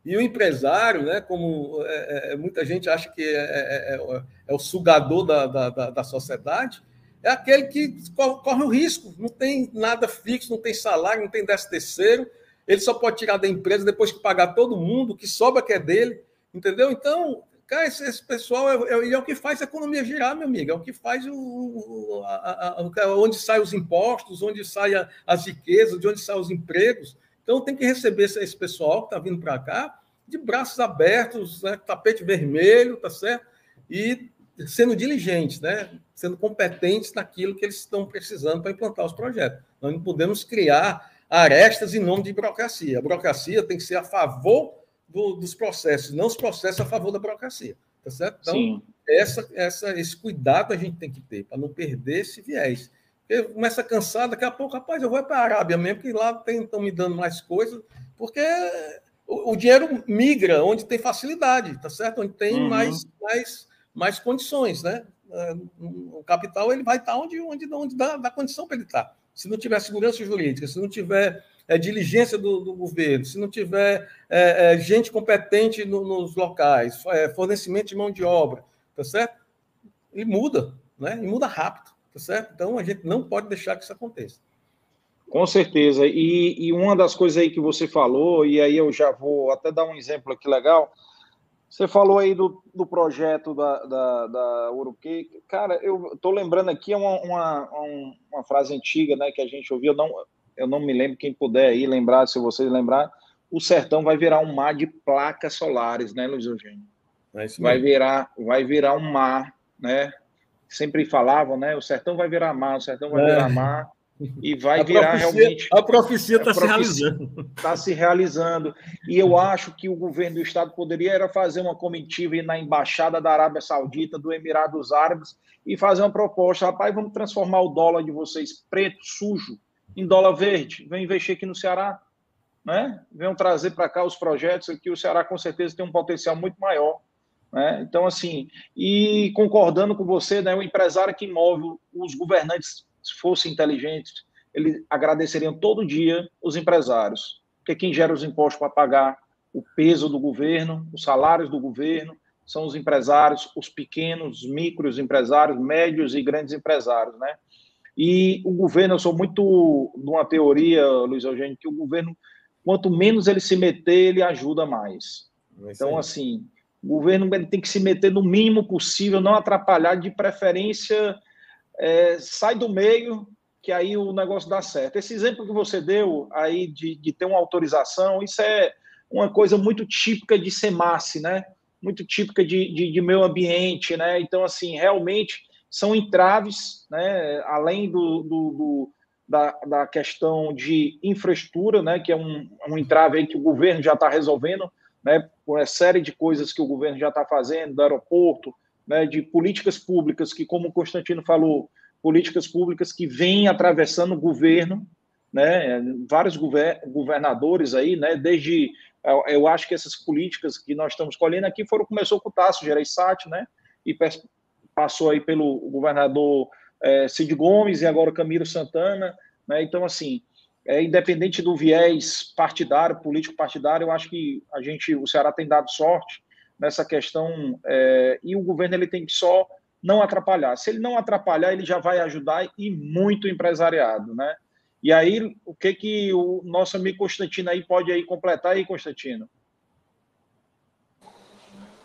B: E o empresário, né, como é, é, é muita gente acha que é, é, é, o sugador da, da, da, sociedade, é aquele que corre o risco, não tem nada fixo, não tem salário, não tem décimo terceiro, ele só pode tirar da empresa depois que pagar todo mundo, o que sobra que é dele, entendeu? Então, Cara, esse, esse pessoal é, é, o que faz a economia girar, meu amigo. É o que faz o, a, a, onde saem os impostos, onde saem as riquezas, de onde saem os empregos. Então tem que receber esse, pessoal que está vindo para cá de braços abertos, né, tapete vermelho, tá certo? E sendo diligentes, né? Sendo competentes naquilo que eles estão precisando para implantar os projetos. Nós não podemos criar arestas em nome de burocracia. A burocracia tem que ser a favor do, dos processos, não os processos a favor da burocracia. Tá certo? Então, essa, essa, esse cuidado a gente tem que ter para não perder esse viés. Começa a cansar, daqui a pouco, rapaz, eu vou para a Arábia mesmo, porque lá estão me dando mais coisas, porque o, o, dinheiro migra onde tem facilidade, tá certo? Onde tem uhum. mais, mais, mais condições, né? É, o capital ele vai estar onde, onde, onde dá, dá condição para ele estar. Se não tiver segurança jurídica, se não tiver é, diligência do, do, governo, se não tiver é, é, gente competente no, nos locais, é, fornecimento de mão de obra, tá certo? Ele muda, né? E muda rápido, tá certo? Então a gente não pode deixar que isso aconteça.
A: Com certeza. E, e uma das coisas aí que você falou, e aí eu já vou até dar um exemplo aqui legal. Você falou aí do, do projeto da, da, da Uruquê. Cara, eu estou lembrando aqui uma, uma, uma, frase antiga né, que a gente ouviu, não, eu não me lembro, quem puder aí lembrar, se vocês lembrar, o sertão vai virar um mar de placas solares, né, Luiz Eugênio? É vai virar, vai virar um mar, né? Sempre falavam, né? O sertão vai virar mar, o sertão vai é. virar mar e vai
B: a
A: virar
B: profecia,
A: realmente.
B: A profecia está se realizando.
A: Está se realizando. E eu acho que o governo do Estado poderia era fazer uma comitiva na Embaixada da Arábia Saudita, do Emirados Árabes, e fazer uma proposta. Rapaz, vamos transformar o dólar de vocês preto, sujo, em dólar verde. Vem investir aqui no Ceará. Né? Venham trazer para cá os projetos aqui. O Ceará, com certeza, tem um potencial muito maior. Né? Então, assim, e concordando com você, né, o empresário que move os governantes se fossem inteligentes, eles agradeceriam todo dia os empresários, porque quem gera os impostos para pagar o peso do governo, os salários do governo, são os empresários, os pequenos, micros empresários, médios e grandes empresários, né? E o governo, eu sou muito de uma teoria, Luiz Eugênio, que o governo, quanto menos ele se meter, ele ajuda mais. É então, assim, o governo tem que se meter no mínimo possível, não atrapalhar, de preferência é, sai do meio, que aí o negócio dá certo. Esse exemplo que você deu aí de, de ter uma autorização, isso é uma coisa muito típica de SEMASSE, né? Muito típica de, de, de meio ambiente, né? Então, assim, realmente são entraves, né? Além do, do, do da, da, questão de infraestrutura, né? Que é um, um entrave que o governo já está resolvendo, né? Por uma série de coisas que o governo já está fazendo, do aeroporto, né, de políticas públicas que, como o Constantino falou, políticas públicas que vêm atravessando o governo, né, vários governadores aí, né, desde, eu acho que essas políticas que nós estamos colhendo aqui foram, começou com o Tasso Gereissati, né, e passou aí pelo governador é, Cid Gomes e agora Camilo Santana, né, então, assim, é, independente do viés partidário, político partidário, eu acho que a gente, o Ceará tem dado sorte, nessa questão é, e o governo ele tem que só não atrapalhar. Se ele não atrapalhar, ele já vai ajudar e muito empresariado, né? E aí, o que que o nosso amigo Constantino aí pode aí completar aí, Constantino?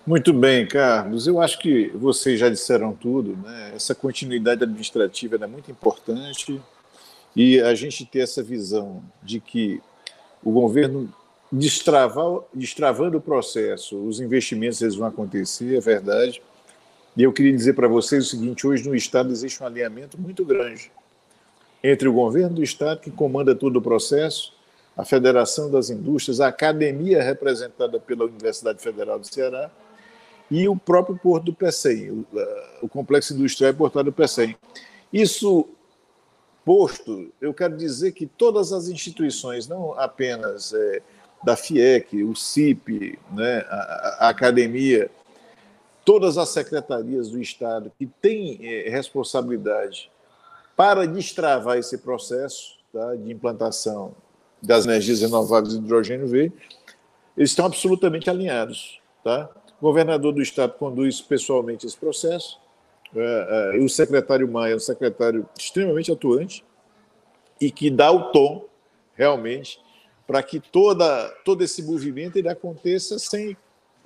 C: Muito bem, Carlos. Eu acho que vocês já disseram tudo, né? Essa continuidade administrativa é muito importante e a gente ter essa visão de que o governo destravando o processo, os investimentos eles vão acontecer, é verdade. E eu queria dizer para vocês o seguinte: hoje no Estado existe um alinhamento muito grande entre o governo do Estado, que comanda todo o processo, a Federação das Indústrias, a academia representada pela Universidade Federal do Ceará e o próprio Porto do PECEM, o, o Complexo Industrial e Portuário do PECEM. Isso posto, eu quero dizer que todas as instituições, não apenas é, da FIEC, o CIP, né, a, a, academia, todas as secretarias do Estado que têm é, responsabilidade para destravar esse processo tá, de implantação das energias renováveis de hidrogênio verde, eles estão absolutamente alinhados. Tá? O governador do Estado conduz pessoalmente esse processo, é, é, e o secretário Maia é um secretário extremamente atuante e que dá o tom, realmente, para que toda, todo esse movimento ele aconteça sem,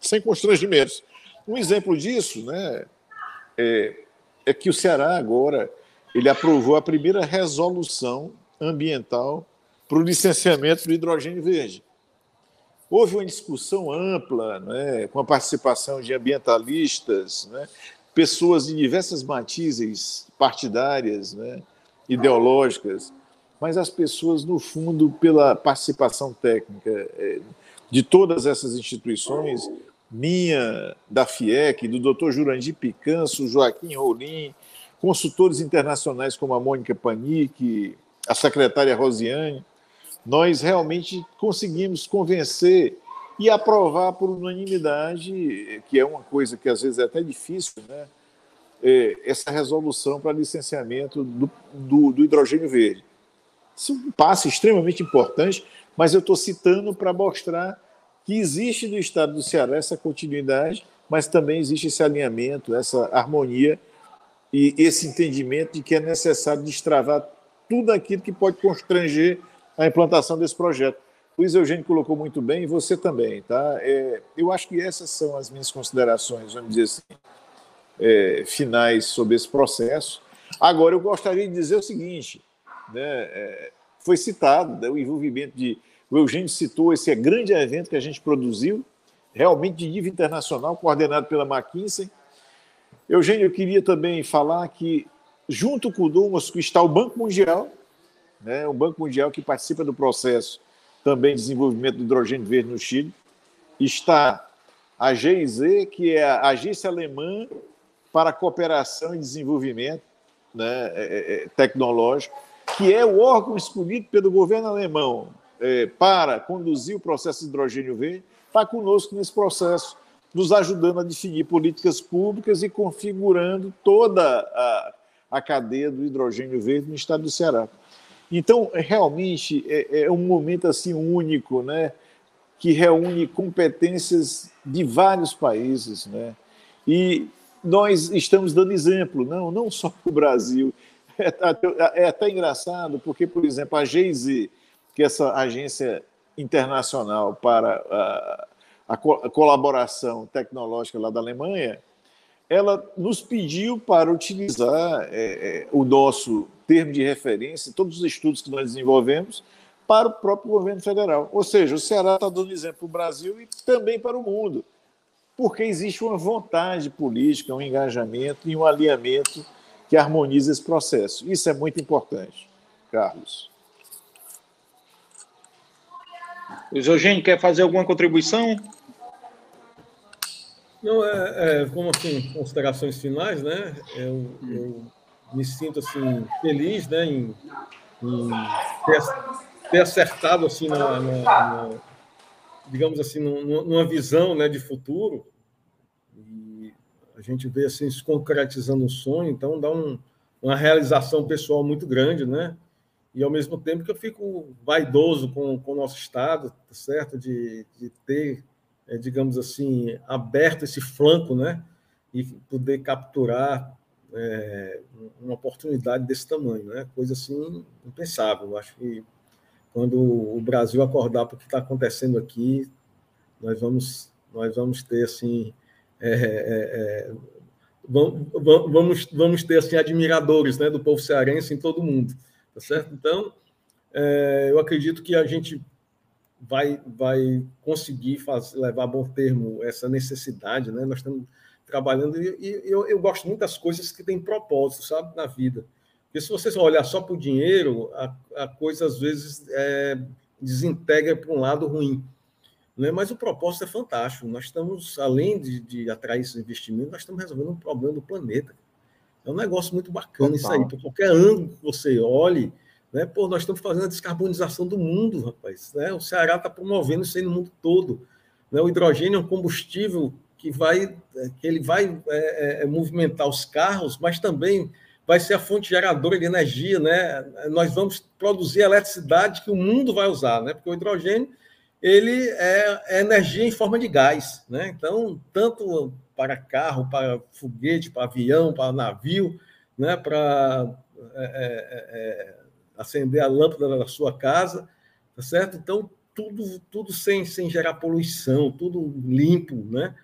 C: sem constrangimentos. Um exemplo disso né, é, é que o Ceará agora ele aprovou a primeira resolução ambiental para o licenciamento do hidrogênio verde. Houve uma discussão ampla, né, com a participação de ambientalistas, né, pessoas de diversas matizes partidárias, né, ideológicas, mas as pessoas, no fundo, pela participação técnica é, de todas essas instituições, minha, da FIEC, do Dr. Jurandir Picanço, Joaquim Rolim, consultores internacionais como a Mônica Panic, a secretária Rosiane, nós realmente conseguimos convencer e aprovar por unanimidade, que é uma coisa que às vezes é até difícil, né? É, essa resolução para licenciamento do, do, do, hidrogênio verde. Isso é um passo extremamente importante, mas eu estou citando para mostrar que existe no estado do Ceará essa continuidade, mas também existe esse alinhamento, essa harmonia e esse entendimento de que é necessário destravar tudo aquilo que pode constranger a implantação desse projeto. Luiz Eugênio colocou muito bem, e você também. Tá? É, eu acho que essas são as minhas considerações, vamos dizer assim, é, finais sobre esse processo. Agora, eu gostaria de dizer o seguinte: né, é, foi citado né, o envolvimento de. O Eugênio citou esse grande evento que a gente produziu, realmente de nível internacional, coordenado pela McKinsey. Eugênio, eu queria também falar que, junto com o Domus, está o Banco Mundial, né, o Banco Mundial que participa do processo também de desenvolvimento do hidrogênio verde no Chile. Está a GIZ, que é a Agência Alemã para Cooperação e Desenvolvimento né, é, é, é, Tecnológico, que é o órgão escolhido pelo governo alemão é, para conduzir o processo de hidrogênio verde, está conosco nesse processo, nos ajudando a definir políticas públicas e configurando toda a, a cadeia do hidrogênio verde no estado do Ceará. Então, realmente, é, é um momento assim único, né? que reúne competências de vários países, né? E nós estamos dando exemplo, não, não só para o Brasil. É, é, até engraçado, porque, por exemplo, a GEIZ, que é essa agência internacional para a, a, a colaboração tecnológica lá da Alemanha, ela nos pediu para utilizar é, é, o nosso termo de referência, todos os estudos que nós desenvolvemos, para o próprio governo federal. Ou seja, o Ceará está dando exemplo para o Brasil e também para o mundo, porque existe uma vontade política, um engajamento e um alinhamento que harmoniza esse processo. Isso é muito importante. Carlos.
A: Luiz Eugênio, quer fazer alguma contribuição?
B: Não, é, é, como assim, considerações finais, né? Eu, eu me sinto assim feliz, né, em, em ter, ter, acertado assim na, na, na digamos assim, numa visão, né, de futuro. E a gente vê assim se concretizando um sonho, então dá um, uma realização pessoal muito grande, né? E ao mesmo tempo que eu fico vaidoso com, com o nosso estado, tá certo, de, de ter é, digamos assim, aberto esse flanco, né? E poder capturar é, uma oportunidade desse tamanho, né? Coisa assim impensável. Eu acho que quando o Brasil acordar para o que está acontecendo aqui, nós vamos, nós vamos ter assim, é, é, é vamos, vamos, vamos ter assim admiradores, né, do povo cearense em todo o mundo, tá certo? Então, é, eu acredito que a gente vai, vai conseguir fazer, levar a bom termo essa necessidade, né? Nós estamos trabalhando e, e eu, eu, gosto muito das coisas que têm propósito, sabe, na vida. Porque se você olhar só para o dinheiro, a, a, coisa às vezes é, desintegra para um lado ruim. Né? Mas o propósito é fantástico. Nós estamos, além de, de atrair esses investimentos, nós estamos resolvendo um problema do planeta. É um negócio muito bacana Total. isso aí. Por qualquer ângulo que você olhe, né? Pô, nós estamos fazendo a descarbonização do mundo, rapaz. Né? O Ceará está promovendo isso aí no mundo todo. Né? O hidrogênio é um combustível que vai, que ele vai é, é, movimentar os carros, mas também vai ser a fonte geradora de energia, né? Nós vamos produzir eletricidade que o mundo vai usar, né? Porque o hidrogênio ele é, é energia em forma de gás, né? Então, tanto para carro, para foguete, para avião, para navio, né? Para é, é, é acender a lâmpada da sua casa, tá certo? Então, tudo, tudo sem, sem gerar poluição, tudo limpo, né?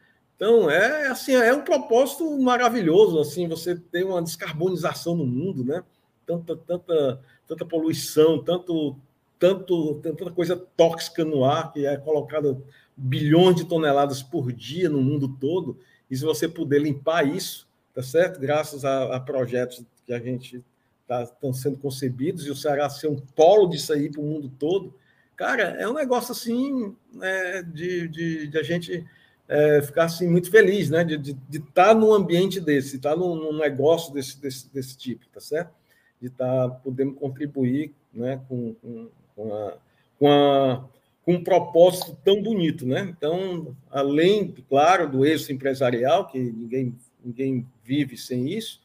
B: Então, é assim, é um propósito maravilhoso, assim, você ter uma descarbonização no mundo, né? Tanta, tanta, tanta poluição, tanto, tanto, tanta coisa tóxica no ar, que é colocada bilhões de toneladas por dia no mundo todo, e se você puder limpar isso, tá certo? Graças a, a projetos que a gente tá, estão sendo concebidos e o Ceará ser um polo disso aí para o mundo todo, cara, é um negócio assim é, de, de, de, a gente é, ficar assim muito feliz, né? De estar de, de tá num ambiente desse, estar tá num, num, negócio desse, desse, desse tipo, tá certo? De estar tá podendo contribuir, né? Com, com, com, a, com, a, com um propósito tão bonito, né? Então, além, claro, do êxito empresarial que ninguém ninguém vive sem isso,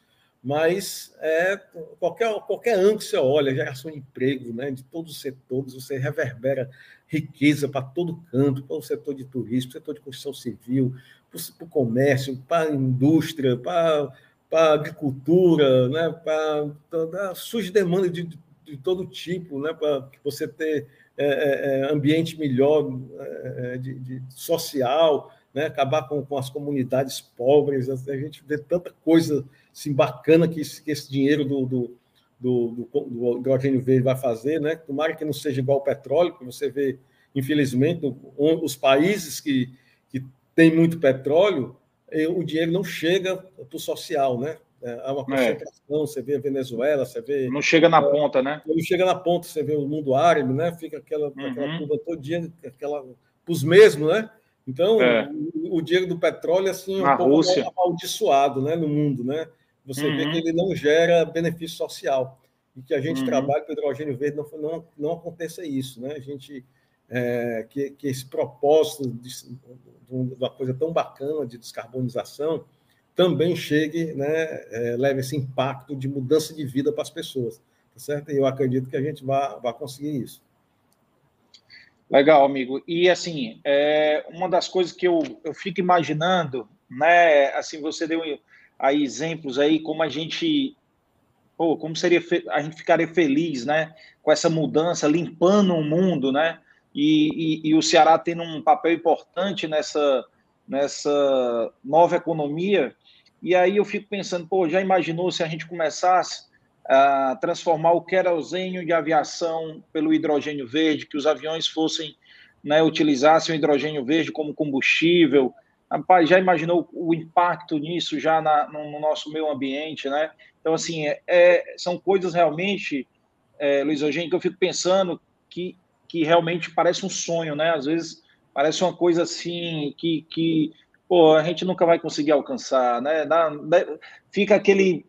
B: mas é, qualquer, qualquer ângulo que você olha, geração de emprego né, de todos os setores, você reverbera riqueza para todo canto, para o setor de turismo, para o setor de construção civil, para o comércio, para a indústria, para, para a agricultura, né, para, para surge demanda de, de, de, todo tipo, né, para você ter é, é, é ambiente melhor é, de, de social, né, acabar com, com as comunidades pobres. A gente vê tanta coisa assim, bacana que esse, que esse dinheiro do, do, do, do, hidrogênio verde vai fazer. Né? Tomara que não seja igual ao petróleo, que você vê, infelizmente, os países que, que têm muito petróleo, o dinheiro não chega para o social, né? É, há uma é. concentração, é. você vê a Venezuela, você vê.
A: Não chega na é, ponta, né?
B: Não chega na ponta, você vê o mundo árabe, né? Fica aquela, uhum. aquela turma todo dia, aquela, os mesmos, né? Então, é. o, o dinheiro do petróleo assim,
A: é um pouco Rússia.
B: amaldiçoado né, no mundo. Né? Você uhum. vê que ele não gera benefício social. E que a gente uhum. trabalhe o hidrogênio verde não, não, não aconteça isso. Né? A gente, é, que, que esse propósito de, de, uma coisa tão bacana de descarbonização também chegue, né, é, leve esse impacto de mudança de vida para as pessoas. Tá certo? E eu acredito que a gente vai, vai conseguir isso.
A: Legal, amigo. E assim, é, uma das coisas que eu, eu fico imaginando, né? Assim, você deu aí exemplos aí como a gente, pô, como seria a gente ficaria feliz, né? Com essa mudança, limpando o mundo, né? E, e, e o Ceará tendo um papel importante nessa nessa nova economia. E aí eu fico pensando, pô, já imaginou se a gente começasse transformar o querosênio de aviação pelo hidrogênio verde, que os aviões fossem, né, utilizassem o hidrogênio verde como combustível. Rapaz, já imaginou o impacto nisso já na, no, no, nosso meio ambiente, né? Então, assim, é, é, são coisas realmente, é, Luiz Eugênio, que eu fico pensando que, que realmente parece um sonho, né? Às vezes parece uma coisa assim que, que pô, a gente nunca vai conseguir alcançar, né? Fica aquele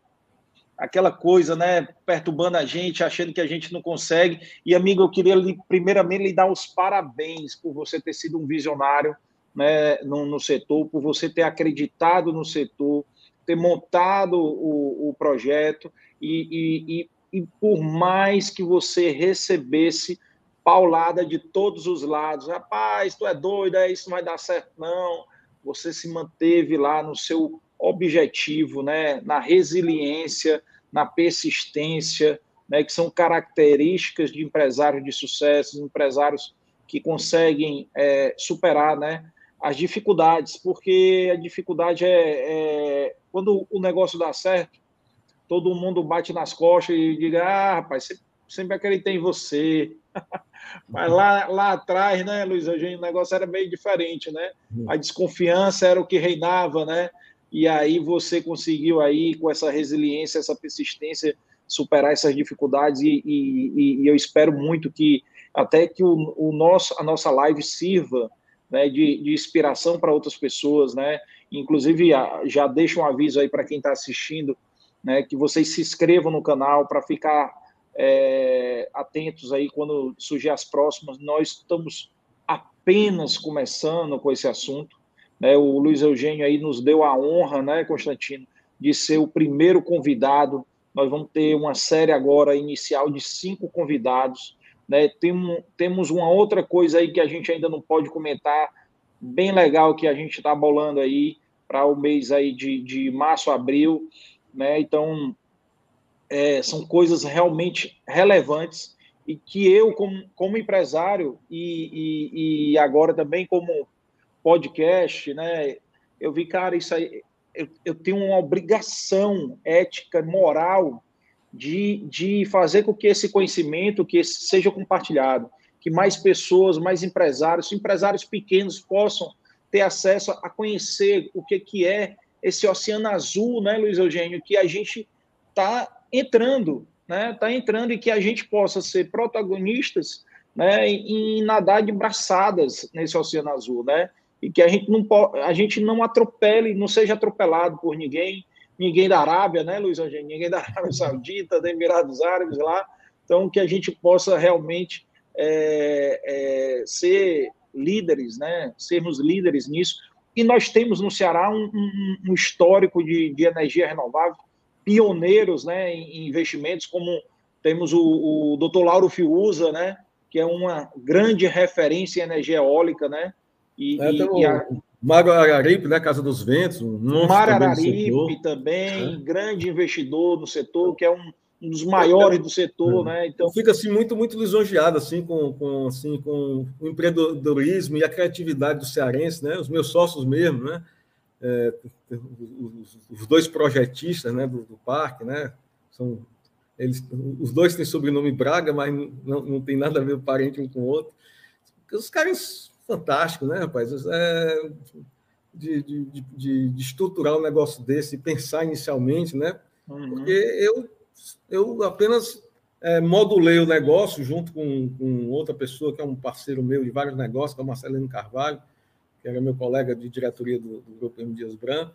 A: aquela coisa, né, perturbando a gente, achando que a gente não consegue. E, amigo, eu queria, primeiramente, lhe dar os parabéns por você ter sido um visionário né, no, no setor, por você ter acreditado no setor, ter montado o, o projeto e, e, e, e por mais que você recebesse paulada de todos os lados, rapaz, tu é doido, é, isso não vai dar certo, não. Você se manteve lá no seu objetivo, né, na resiliência, na persistência, né, que são características de empresários de sucesso, empresários que conseguem é, superar né, as dificuldades, porque a dificuldade é, é, quando o negócio dá certo, todo mundo bate nas costas e diga, ah, rapaz, sempre acreditei em você. Mas lá, lá atrás, né, Luiz Eugênio, o negócio era meio diferente, né? A desconfiança era o que reinava, né? E aí você conseguiu aí com essa resiliência, essa persistência superar essas dificuldades e, e, e eu espero muito que até que o, o, nosso a nossa live sirva né, de, de inspiração para outras pessoas, né? Inclusive já deixo um aviso aí para quem está assistindo, né, que vocês se inscrevam no canal para ficar é, atentos aí quando surgir as próximas. Nós estamos apenas começando com esse assunto. Né? O Luiz Eugênio aí nos deu a honra, né, Constantino, de ser o primeiro convidado. Nós vamos ter uma série agora inicial de cinco convidados. Né? Tem temos uma outra coisa aí que a gente ainda não pode comentar, bem legal que a gente está bolando aí para o mês aí de, de março, abril. Né? Então, é, são coisas realmente relevantes e que eu, como, como empresário e, e, e agora também como podcast, né? Eu vi, cara, isso aí, eu, eu tenho uma obrigação ética, moral, de, de fazer com que esse conhecimento que seja compartilhado, que mais pessoas, mais empresários, empresários pequenos possam ter acesso a conhecer o que, que é esse oceano azul, né, Luiz Eugênio, que a gente está entrando, né, tá entrando e que a gente possa ser protagonistas né, em nadar de braçadas nesse Oceano Azul, né? E que a gente não, a gente não atropele, não seja atropelado por ninguém, ninguém da Arábia, né, Luiz Eugênio? Ninguém da Arábia Saudita, da Emirados Árabes lá. Então, que a gente possa realmente é, é, ser líderes, né? Sermos líderes nisso. E nós temos no Ceará um, um, um histórico de, de, energia renovável, pioneiros, né, em investimentos, como temos o, o Dr. Lauro Fiuza, né, que é uma grande referência em energia eólica, né?
B: E, é, e, e a... Mário Araripe, né? Casa dos Ventos. Um
A: Mário Araripe também, é. grande investidor no setor, que é um, um dos maiores do setor, é. né?
B: Então fica assim muito muito lisonjeado assim com, com assim com o empreendedorismo e a criatividade do cearense, né? Os meus sócios mesmo, né? É, os, os, dois projetistas, né? Do, do, parque, né? São eles, os dois têm sobrenome Braga, mas não, não tem nada a ver parente um com o outro. Os caras fantásticos, né, rapaz? É, de, de, de, de, estruturar um negócio desse, pensar inicialmente, né? Uhum. Porque eu, eu apenas é, modulei o negócio junto com, com, outra pessoa, que é um parceiro meu de vários negócios, que é o Marcelino Carvalho, que era meu colega de diretoria do, do Grupo M. Dias Branco,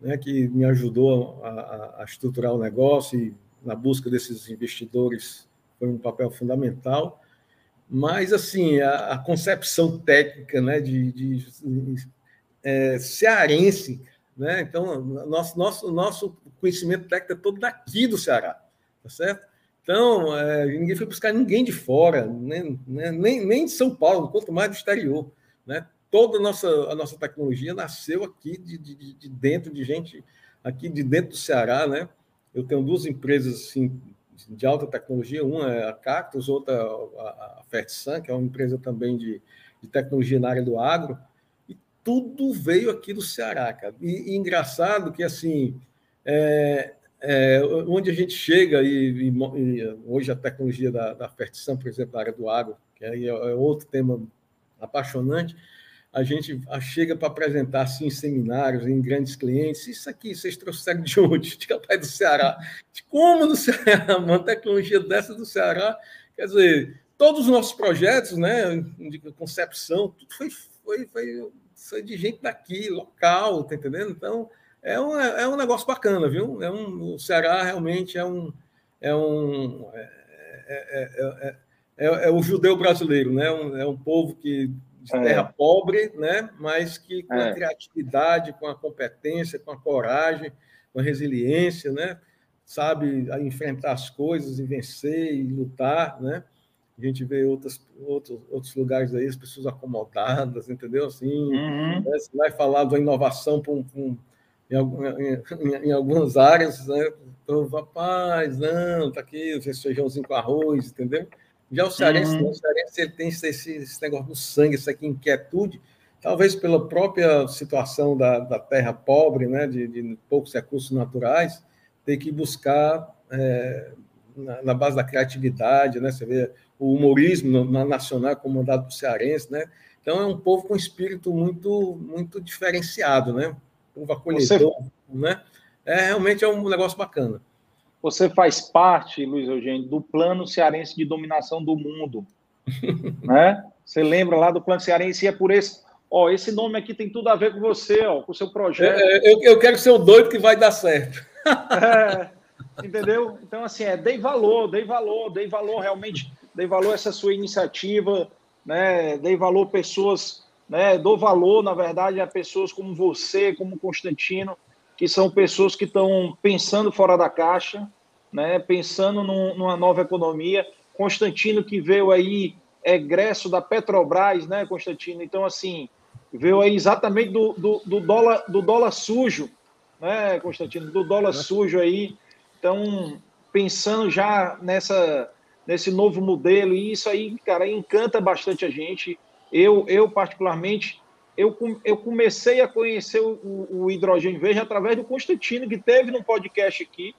B: né, que me ajudou a, a, a estruturar o negócio e na busca desses investidores foi um papel fundamental. Mas, assim, a, a concepção técnica né, de, de, é, cearense, né? então, nosso, nosso, nosso conhecimento técnico é todo daqui do Ceará, tá certo? Então, é, ninguém foi buscar ninguém de fora, né? nem, nem de São Paulo, quanto mais do exterior. Né? Toda a nossa, a nossa tecnologia nasceu aqui de, de, de dentro, de gente aqui de dentro do Ceará, né? Eu tenho duas empresas assim, de alta tecnologia, uma é a Cactus, outra a Fertsan, que é uma empresa também de, de tecnologia na área do agro, e tudo veio aqui do Ceará, cara. E, e engraçado que, assim, é, é, onde a gente chega, e, e, e, hoje a tecnologia da, da Fertsan, por exemplo, na área do agro, que é, é outro tema apaixonante, a gente chega para apresentar assim, em seminários, em grandes clientes. Isso aqui, vocês trouxeram de onde? De capaz do Ceará. De como no Ceará? Uma tecnologia dessa do Ceará. Quer dizer, todos os nossos projetos, né, de concepção, tudo foi, foi, foi, foi de gente daqui, local, tá entendendo? Então, é um, é um negócio bacana, viu? É um, o Ceará realmente é um. É um é, é, é, é, o judeu brasileiro, né? É um povo que de é. terra pobre, né? mas que com a é. criatividade, com a competência, com a coragem, com a resiliência, né? sabe enfrentar as coisas e vencer e lutar, né? A gente vê outros, outros, outros lugares aí, as pessoas acomodadas, entendeu? Assim, uhum. né? você vai falar da inovação para um, um em, em, em, algumas áreas, né? Então, rapaz, não, tá aqui esse feijãozinho com arroz, entendeu? Já o cearense, uhum. o cearense ele tem esse, esse negócio do sangue, essa inquietude, talvez pela própria situação da, da terra pobre, né, de, de poucos recursos naturais, tem que buscar é, na, na, base da criatividade, né, você vê o humorismo na, nacional comandado por cearense, né, então é um povo com espírito muito muito diferenciado, né, um povo acolhedor, Você... né, é realmente é um negócio bacana.
A: Você faz parte, Luiz Eugênio, do plano cearense de dominação do mundo. né? Você lembra lá do plano cearense e é por esse. Ó, esse nome aqui tem tudo a ver com você, ó, com o seu projeto.
B: Eu, eu quero ser o doido que vai dar certo.
A: é, entendeu? Então, assim, é, dei valor, dei valor, dei valor realmente, dei valor a essa sua iniciativa, né? Dei valor pessoas, né? Dou valor, na verdade, a pessoas como você, como Constantino, que são pessoas que estão pensando fora da caixa, né, pensando num, numa nova economia. Constantino, que veio aí egresso da Petrobras, né, Constantino? Então, assim, veio aí exatamente do, do, do dólar, do dólar sujo, né, Constantino? Do dólar é. sujo aí. Então, pensando já nessa, nesse novo modelo, e isso aí, cara, encanta bastante a gente. Eu, eu particularmente, eu, eu comecei a conhecer o, o, hidrogênio verde através do Constantino, que teve no podcast aqui,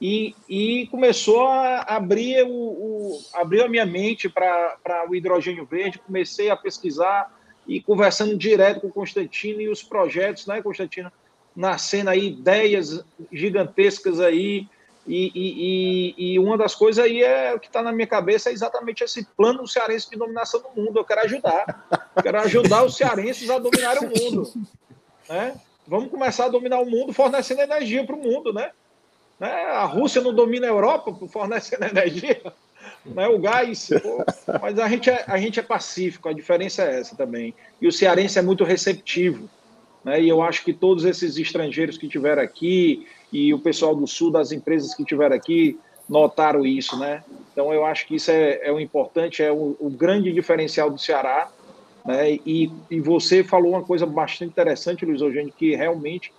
A: e, e começou a abrir, o, o a minha mente para o hidrogênio verde, comecei a pesquisar e conversando direto com o Constantino e os projetos, né, Constantino? Nascendo aí ideias gigantescas aí, E, e, e, e uma das coisas aí é o que está na minha cabeça é exatamente esse plano cearense de dominação do mundo. Eu quero ajudar. Eu quero ajudar os cearenses a dominarem o mundo. Né? Vamos começar a dominar o mundo fornecendo energia para o mundo, né? né? A Rússia não domina a Europa fornecendo energia, né? o gás. Pô. Mas a gente, é, a gente é pacífico, a diferença é essa também. E o cearense é muito receptivo. Né? E eu acho que todos esses estrangeiros que tiveram aqui e o pessoal do sul, das empresas que tiveram aqui, notaram isso, né? Então eu acho que isso é, é o importante, é o, o grande diferencial do Ceará. Né? E, e você falou uma coisa bastante interessante, Luiz Eugênio, que realmente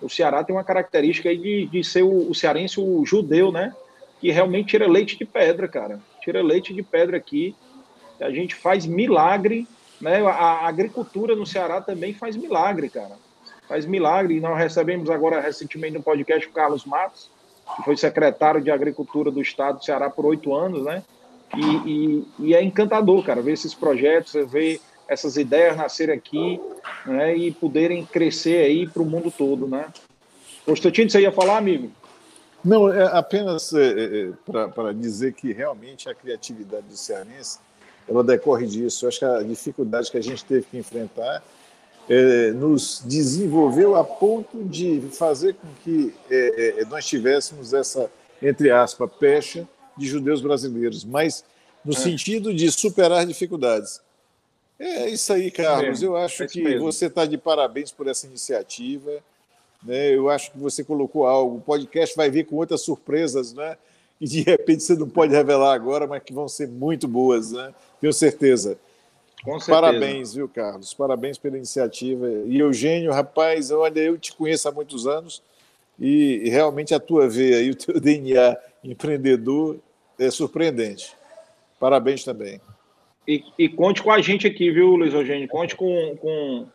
A: o Ceará tem uma característica de, de ser o, o cearense o judeu, né? Que realmente tira leite de pedra, cara. Tira leite de pedra aqui. A gente faz milagre, né? A, a agricultura no Ceará também faz milagre, cara. Faz milagre. E nós recebemos agora recentemente no podcast o Carlos Matos, que foi secretário de Agricultura do Estado do Ceará por oito anos, né? E, e, e, é encantador, cara, ver esses projetos, ver essas ideias nascerem aqui né, e poderem crescer aí para o mundo todo, né? Constantino, você ia falar, amigo?
C: Não, é apenas é, é, é para dizer que realmente a criatividade do cearense ela decorre disso. Eu acho que a dificuldade que a gente teve que enfrentar é, nos desenvolveu a ponto de fazer com que é, é, nós tivéssemos essa, entre aspas, pecha de judeus brasileiros, mas no sentido de superar dificuldades. É isso aí, Carlos. Eu acho é que você está de parabéns por essa iniciativa. Né? Eu acho que você colocou algo. O podcast vai vir com outras surpresas, né? E de repente você não pode revelar agora, mas que vão ser muito boas, né? Tenho certeza. Parabéns, viu, Carlos? Parabéns pela iniciativa. E Eugênio, rapaz, olha, eu te conheço há muitos anos e realmente a tua veia e o teu DNA empreendedor é surpreendente. Parabéns também.
A: E, e, conte com a gente aqui, viu, Luiz Eugênio? Conte com, com,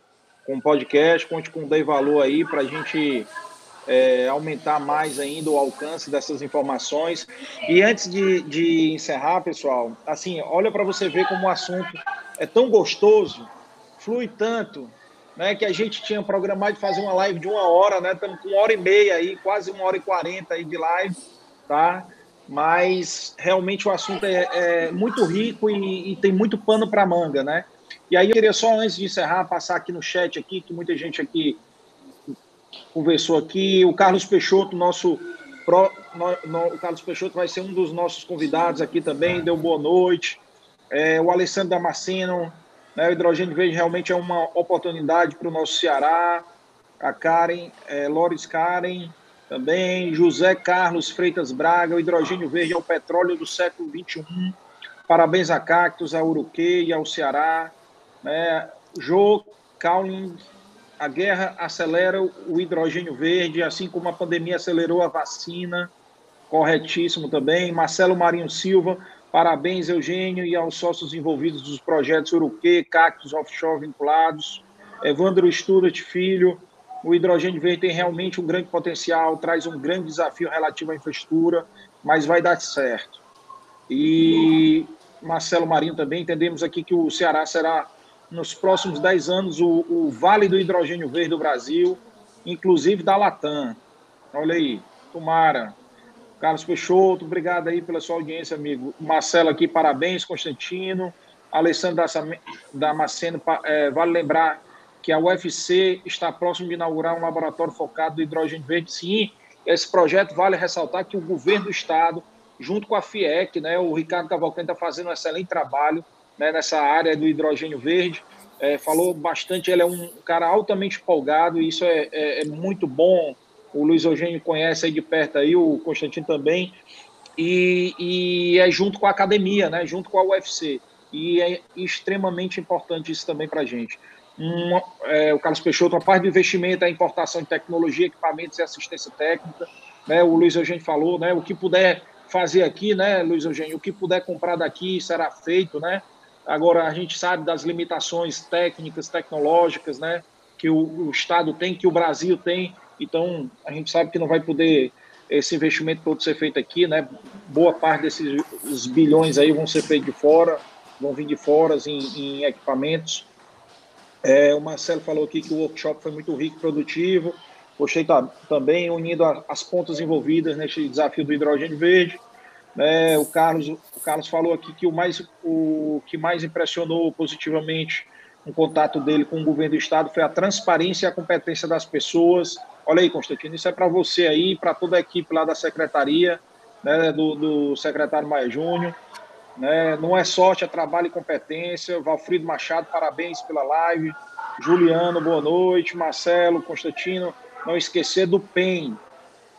A: com o podcast, conte com o Dei Valor aí para a gente é, aumentar mais ainda o alcance dessas informações. E antes de, de encerrar, pessoal, assim, olha para você ver como o assunto é tão gostoso, flui tanto, né, que a gente tinha programado de fazer uma live de uma hora, né? Estamos com uma hora e meia aí, quase uma hora e quarenta aí de live, tá? mas realmente o assunto é, é muito rico e, e, tem muito pano para manga, né? E aí eu queria só, antes de encerrar, passar aqui no chat aqui, que muita gente aqui conversou aqui. O Carlos Peixoto, nosso pro, no, no, o Carlos Peixoto vai ser um dos nossos convidados aqui também, deu boa noite. É, o Alessandro Damasceno, né, o hidrogênio verde realmente é uma oportunidade para o nosso Ceará. A Karen, é, Loris Karen, também José Carlos Freitas Braga, o hidrogênio verde é o petróleo do século XXI. Parabéns a Cactus, a Uruquê e ao Ceará. Né? Jô Cowling, a guerra acelera o hidrogênio verde, assim como a pandemia acelerou a vacina. Corretíssimo também. Marcelo Marinho Silva, parabéns, Eugênio, e aos sócios envolvidos dos projetos Uruquê, Cactus Offshore vinculados. Evandro Studart Filho, o hidrogênio verde tem realmente um grande potencial, traz um grande desafio relativo à infraestrutura, mas vai dar certo. E Marcelo Marinho também, entendemos aqui que o Ceará será, nos próximos 10 anos, o, o vale do hidrogênio verde do Brasil, inclusive da Latam. Olha aí, tomara. Carlos Peixoto, obrigado aí pela sua audiência, amigo. Marcelo aqui, parabéns, Constantino. Alessandro Damasceno, é, vale lembrar que a UFC está próximo de inaugurar um laboratório focado no hidrogênio verde. Sim, esse projeto vale ressaltar que o governo do estado, junto com a FIEC, né, o Ricardo Cavalcante está fazendo um excelente trabalho né, nessa área do hidrogênio verde. É, falou bastante, ele é um cara altamente empolgado, e isso é, é, é muito bom. O Luiz Eugênio conhece aí de perto aí, o Constantino também. E, e, é junto com a academia, né, junto com a UFC. E é extremamente importante isso também para a gente um, é, o Carlos Peixoto, uma parte do investimento é a importação de tecnologia, equipamentos e assistência técnica. Né? O Luiz Eugênio falou, né? o que puder fazer aqui, né, Luiz Eugênio, o que puder comprar daqui será feito, né? Agora, a gente sabe das limitações técnicas, tecnológicas, né, que o, o Estado tem, que o Brasil tem, então a gente sabe que não vai poder esse investimento todo ser feito aqui, né? Boa parte desses bilhões aí vão ser feitos de fora, vão vir de fora em, em equipamentos. É, o Marcelo falou aqui que o workshop foi muito rico e produtivo. Gostei tá, também unindo as pontas envolvidas neste desafio do hidrogênio verde. Né? O, Carlos, o Carlos falou aqui que o, mais, o que mais impressionou positivamente no contato dele com o governo do Estado foi a transparência e a competência das pessoas. Olha aí, Constantino, isso é para você aí, para toda a equipe lá da secretaria, né, do, do secretário Maia Júnior. Né? Não é sorte, é trabalho e competência. Valfrido Machado, parabéns pela live. Juliano, boa noite. Marcelo, Constantino, não esquecer do PEN,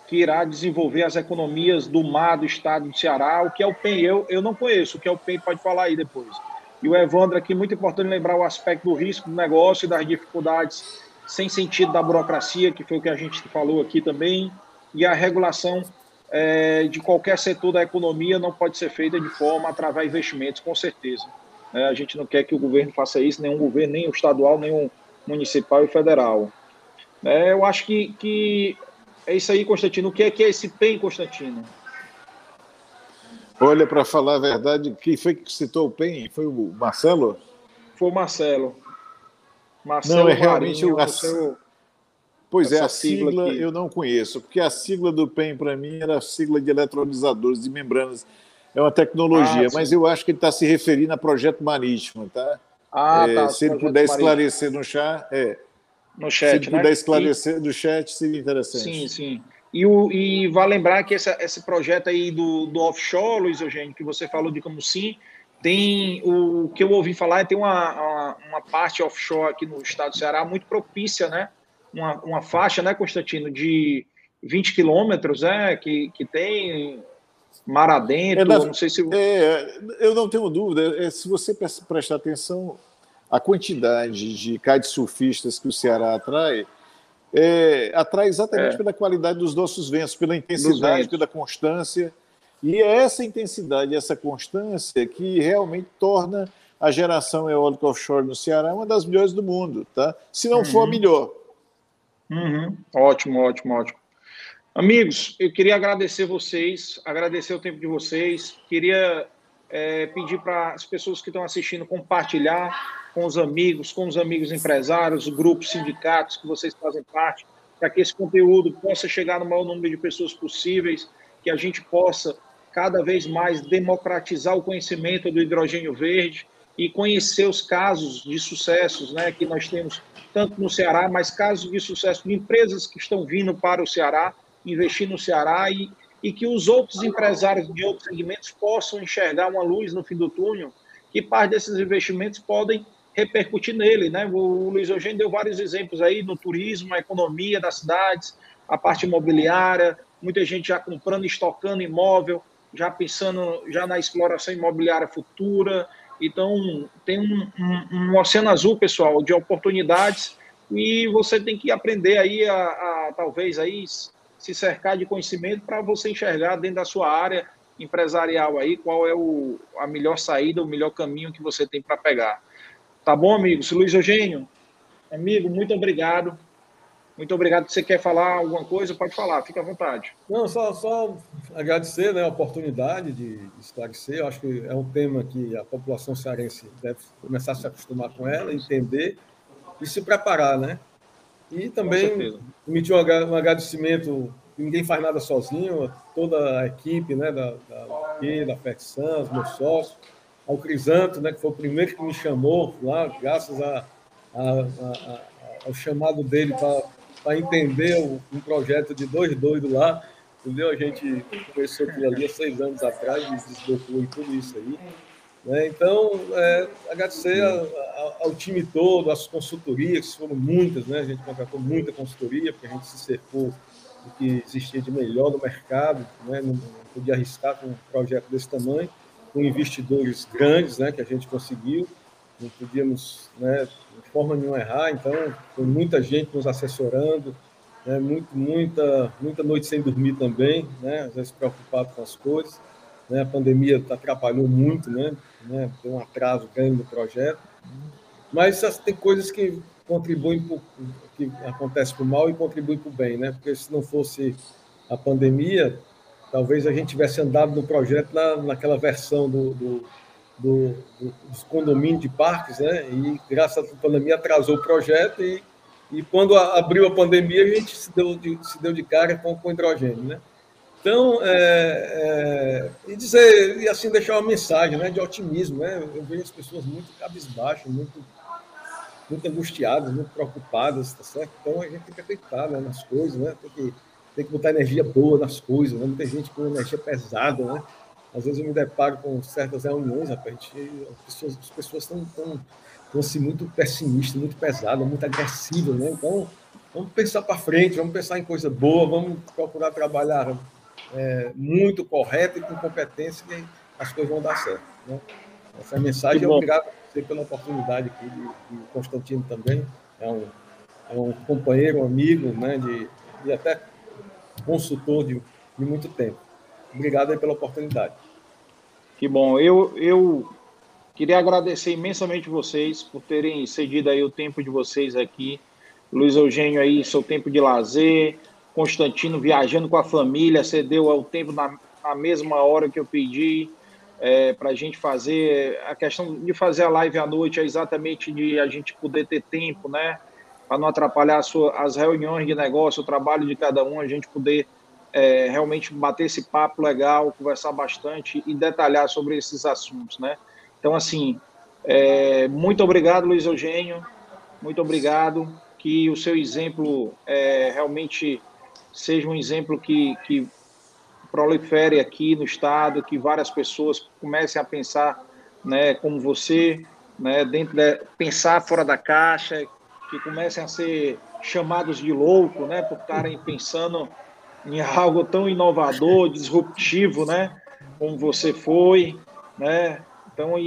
A: que irá desenvolver as economias do mar do estado do Ceará. O que é o PEN? Eu, eu não conheço. O que é o PEN pode falar aí depois. E o Evandro aqui, muito importante lembrar o aspecto do risco do negócio e das dificuldades sem sentido da burocracia, que foi o que a gente falou aqui também, e a regulação é, de qualquer setor da economia não pode ser feita de forma através de investimentos, com certeza. É, a gente não quer que o governo faça isso, nenhum governo, nem o estadual, nem o municipal e federal. É, eu acho que, que é isso aí, Constantino. O que é, que é esse PEN, Constantino?
C: Olha, para falar a verdade, quem foi que citou o PEN? Foi o Marcelo?
A: Foi o Marcelo.
C: Marcelo não, é realmente Marinho, o. Seu... Pois é, a sigla, sigla eu não conheço, porque a sigla do PEN para mim era a sigla de eletrolisadores de membranas. É uma tecnologia, ah, mas eu acho que ele está se referindo a projeto marítimo, tá? Ah, é, tá. Se ele puder esclarecer marítimo. no chat, é.
A: No chat,
C: se ele
A: né?
C: puder esclarecer e... do chat, seria interessante.
A: Sim, sim. E, o, e vale lembrar que essa, esse projeto aí do, do offshore, Luiz Eugênio, que você falou de como sim, tem o que eu ouvi falar, tem uma, uma, uma, parte offshore aqui no estado do Ceará muito propícia, né? Uma, uma faixa, né, Constantino, de 20 quilômetros, né? Que, que tem mar adentro, é, não sei se...
C: É, eu não tenho dúvida, é, se você prestar atenção, a quantidade de kitesurfistas que o Ceará atrai é, atrai exatamente é. pela qualidade dos nossos ventos, pela intensidade, pela constância. E é essa intensidade, essa constância que realmente torna a geração eólica offshore no Ceará uma das melhores do mundo, tá? Se não uhum. for a uhum. melhor.
A: Uhum. Ótimo, ótimo, ótimo. Amigos, eu queria agradecer vocês, agradecer o tempo de vocês. Queria é, pedir para as pessoas que estão assistindo compartilhar com os amigos, com os amigos empresários, grupos, sindicatos que vocês fazem parte, para que esse conteúdo possa chegar no maior número de pessoas possíveis, que a gente possa cada vez mais democratizar o conhecimento do hidrogênio verde e conhecer os casos de sucessos né, que nós temos tanto no Ceará, mas casos de sucesso de empresas que estão vindo para o Ceará, investir no Ceará e e que os outros empresários de outros segmentos possam enxergar uma luz no fim do túnel, que parte desses investimentos podem repercutir nele. Né? O Luiz Eugênio deu vários exemplos aí no turismo, a economia das cidades, a parte imobiliária, muita gente já comprando, estocando imóvel, já pensando já na exploração imobiliária futura. Então, tem um, um, um oceano azul, pessoal, de oportunidades e você tem que aprender aí a, a talvez aí se cercar de conhecimento para você enxergar dentro da sua área empresarial aí qual é o, a melhor saída, o melhor caminho que você tem para pegar. Tá bom, amigos? Luiz Eugênio, amigo, muito obrigado. Muito obrigado. Você quer falar alguma coisa, pode falar, fica à vontade.
B: Não, só, só agradecer né, a oportunidade de esclarecer. Eu acho que é um tema que a população cearense deve começar a se acostumar com ela, entender e se preparar, né? E também emitir um agradecimento, ninguém faz nada sozinho, toda a equipe né, da, da, da FEXAN, os meus sócios, ao Crisanto, né, que foi o primeiro que me chamou lá, graças a, a, a, ao chamado dele para entender o, um projeto de dois doidos lá. Entendeu? A gente começou aquilo ali há seis anos atrás e desbloqueou tudo isso aí. Né? Então, é, agradecer a, a, ao time todo, às consultorias, que foram muitas, né? a gente contratou muita consultoria, porque a gente se cercou do que existia de melhor no mercado, né? não, não podia arriscar com um projeto desse tamanho, com investidores grandes né? que a gente conseguiu, não podíamos né, de forma nenhuma errar, então foi muita gente nos assessorando, né? Muito, muita, muita noite sem dormir também, né? às vezes preocupado com as coisas. Né? A pandemia atrapalhou muito, né? né? Tem um atraso grande no projeto. Mas tem coisas que contribuem pro, que acontece para o mal e contribuem para o bem, né? Porque se não fosse a pandemia, talvez a gente tivesse andado no projeto na, naquela versão do, do, do, do, dos condomínios de parques, né? E graças à pandemia atrasou o projeto e E quando abriu a pandemia, a gente se deu de, se deu de cara com, com hidrogênio, né? Então, é, é, e dizer, e assim deixar uma mensagem né, de otimismo, né? Eu vejo as pessoas muito cabisbaixas, muito, muito angustiadas, muito preocupadas, tá certo? Então a gente tem que acreditar né, nas coisas, né? Tem que, tem que botar energia boa nas coisas, né? Muita gente com energia pesada, né? Às vezes eu me deparo com certas reuniões, rapaz, gente, as pessoas, as pessoas estão tão, tão, assim, muito pessimistas, muito pesadas, muito agressivas, né? Então, vamos pensar para frente, vamos pensar em coisa boa, vamos procurar trabalhar é, muito correto e com competência que as coisas vão dar certo. Né? Essa é mensagem, obrigado a você pela oportunidade aqui, de, de Constantino também, é um, é um companheiro, um amigo, né, de, de até consultor de, de muito tempo. Obrigado aí pela oportunidade.
A: Que bom. Eu, eu queria agradecer imensamente vocês por terem cedido aí o tempo de vocês aqui. Luiz Eugênio aí, seu tempo de lazer, Constantino viajando com a família, cedeu o tempo na, na mesma hora que eu pedi é, para a gente fazer. A questão de fazer a live à noite é exatamente de a gente poder ter tempo, né? Para não atrapalhar sua, as reuniões de negócio, o trabalho de cada um, a gente poder é, realmente bater esse papo legal, conversar bastante e detalhar sobre esses assuntos, né? Então, assim, é, muito obrigado, Luiz Eugênio, muito obrigado, que o seu exemplo é, realmente seja um exemplo que, que prolifere aqui no estado, que várias pessoas comecem a pensar, né, como você, né, dentro de, pensar fora da caixa, que comecem a ser chamados de louco, né, por estarem pensando em algo tão inovador, disruptivo, né, como você foi, né, então, e,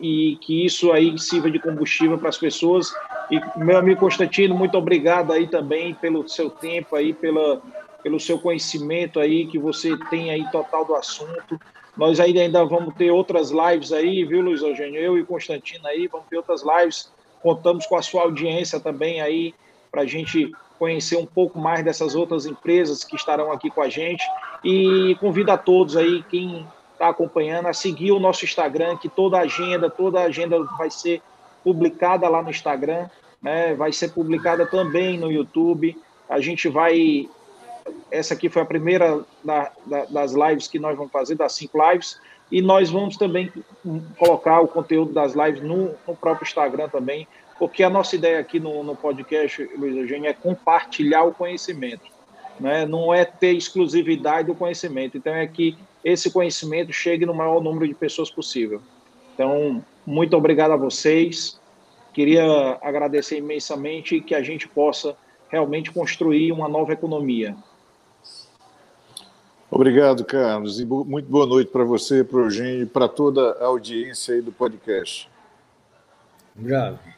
A: e, e, que isso aí sirva de combustível para as pessoas. E meu amigo Constantino, muito obrigado aí também pelo seu tempo aí, pela, pelo seu conhecimento aí que você tem aí total do assunto. Nós ainda, ainda vamos ter outras lives aí, viu, Luiz Eugênio? Eu e Constantino aí, vamos ter outras lives. Contamos com a sua audiência também aí, para a gente conhecer um pouco mais dessas outras empresas que estarão aqui com a gente. E convido a todos aí, quem está acompanhando, a seguir o nosso Instagram, que toda a agenda, toda a agenda vai ser publicada lá no Instagram, né? vai ser publicada também no YouTube. A gente vai. Essa aqui foi a primeira da, da, das lives que nós vamos fazer, das cinco lives, e nós vamos também colocar o conteúdo das lives no, no próprio Instagram também, porque a nossa ideia aqui no, no podcast, Luiz Eugênio, é compartilhar o conhecimento. Né? Não é ter exclusividade do conhecimento. Então, é que esse conhecimento chegue no maior número de pessoas possível. Então, muito obrigado a vocês. Queria agradecer imensamente que a gente possa realmente construir uma nova economia.
C: Obrigado, Carlos, e muito boa noite para você, para o Eugênio e para toda a audiência aí do podcast.
B: Obrigado.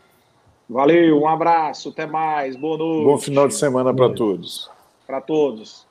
A: Valeu, um abraço, até mais, boa noite.
C: Bom final de semana para todos.
A: Para todos.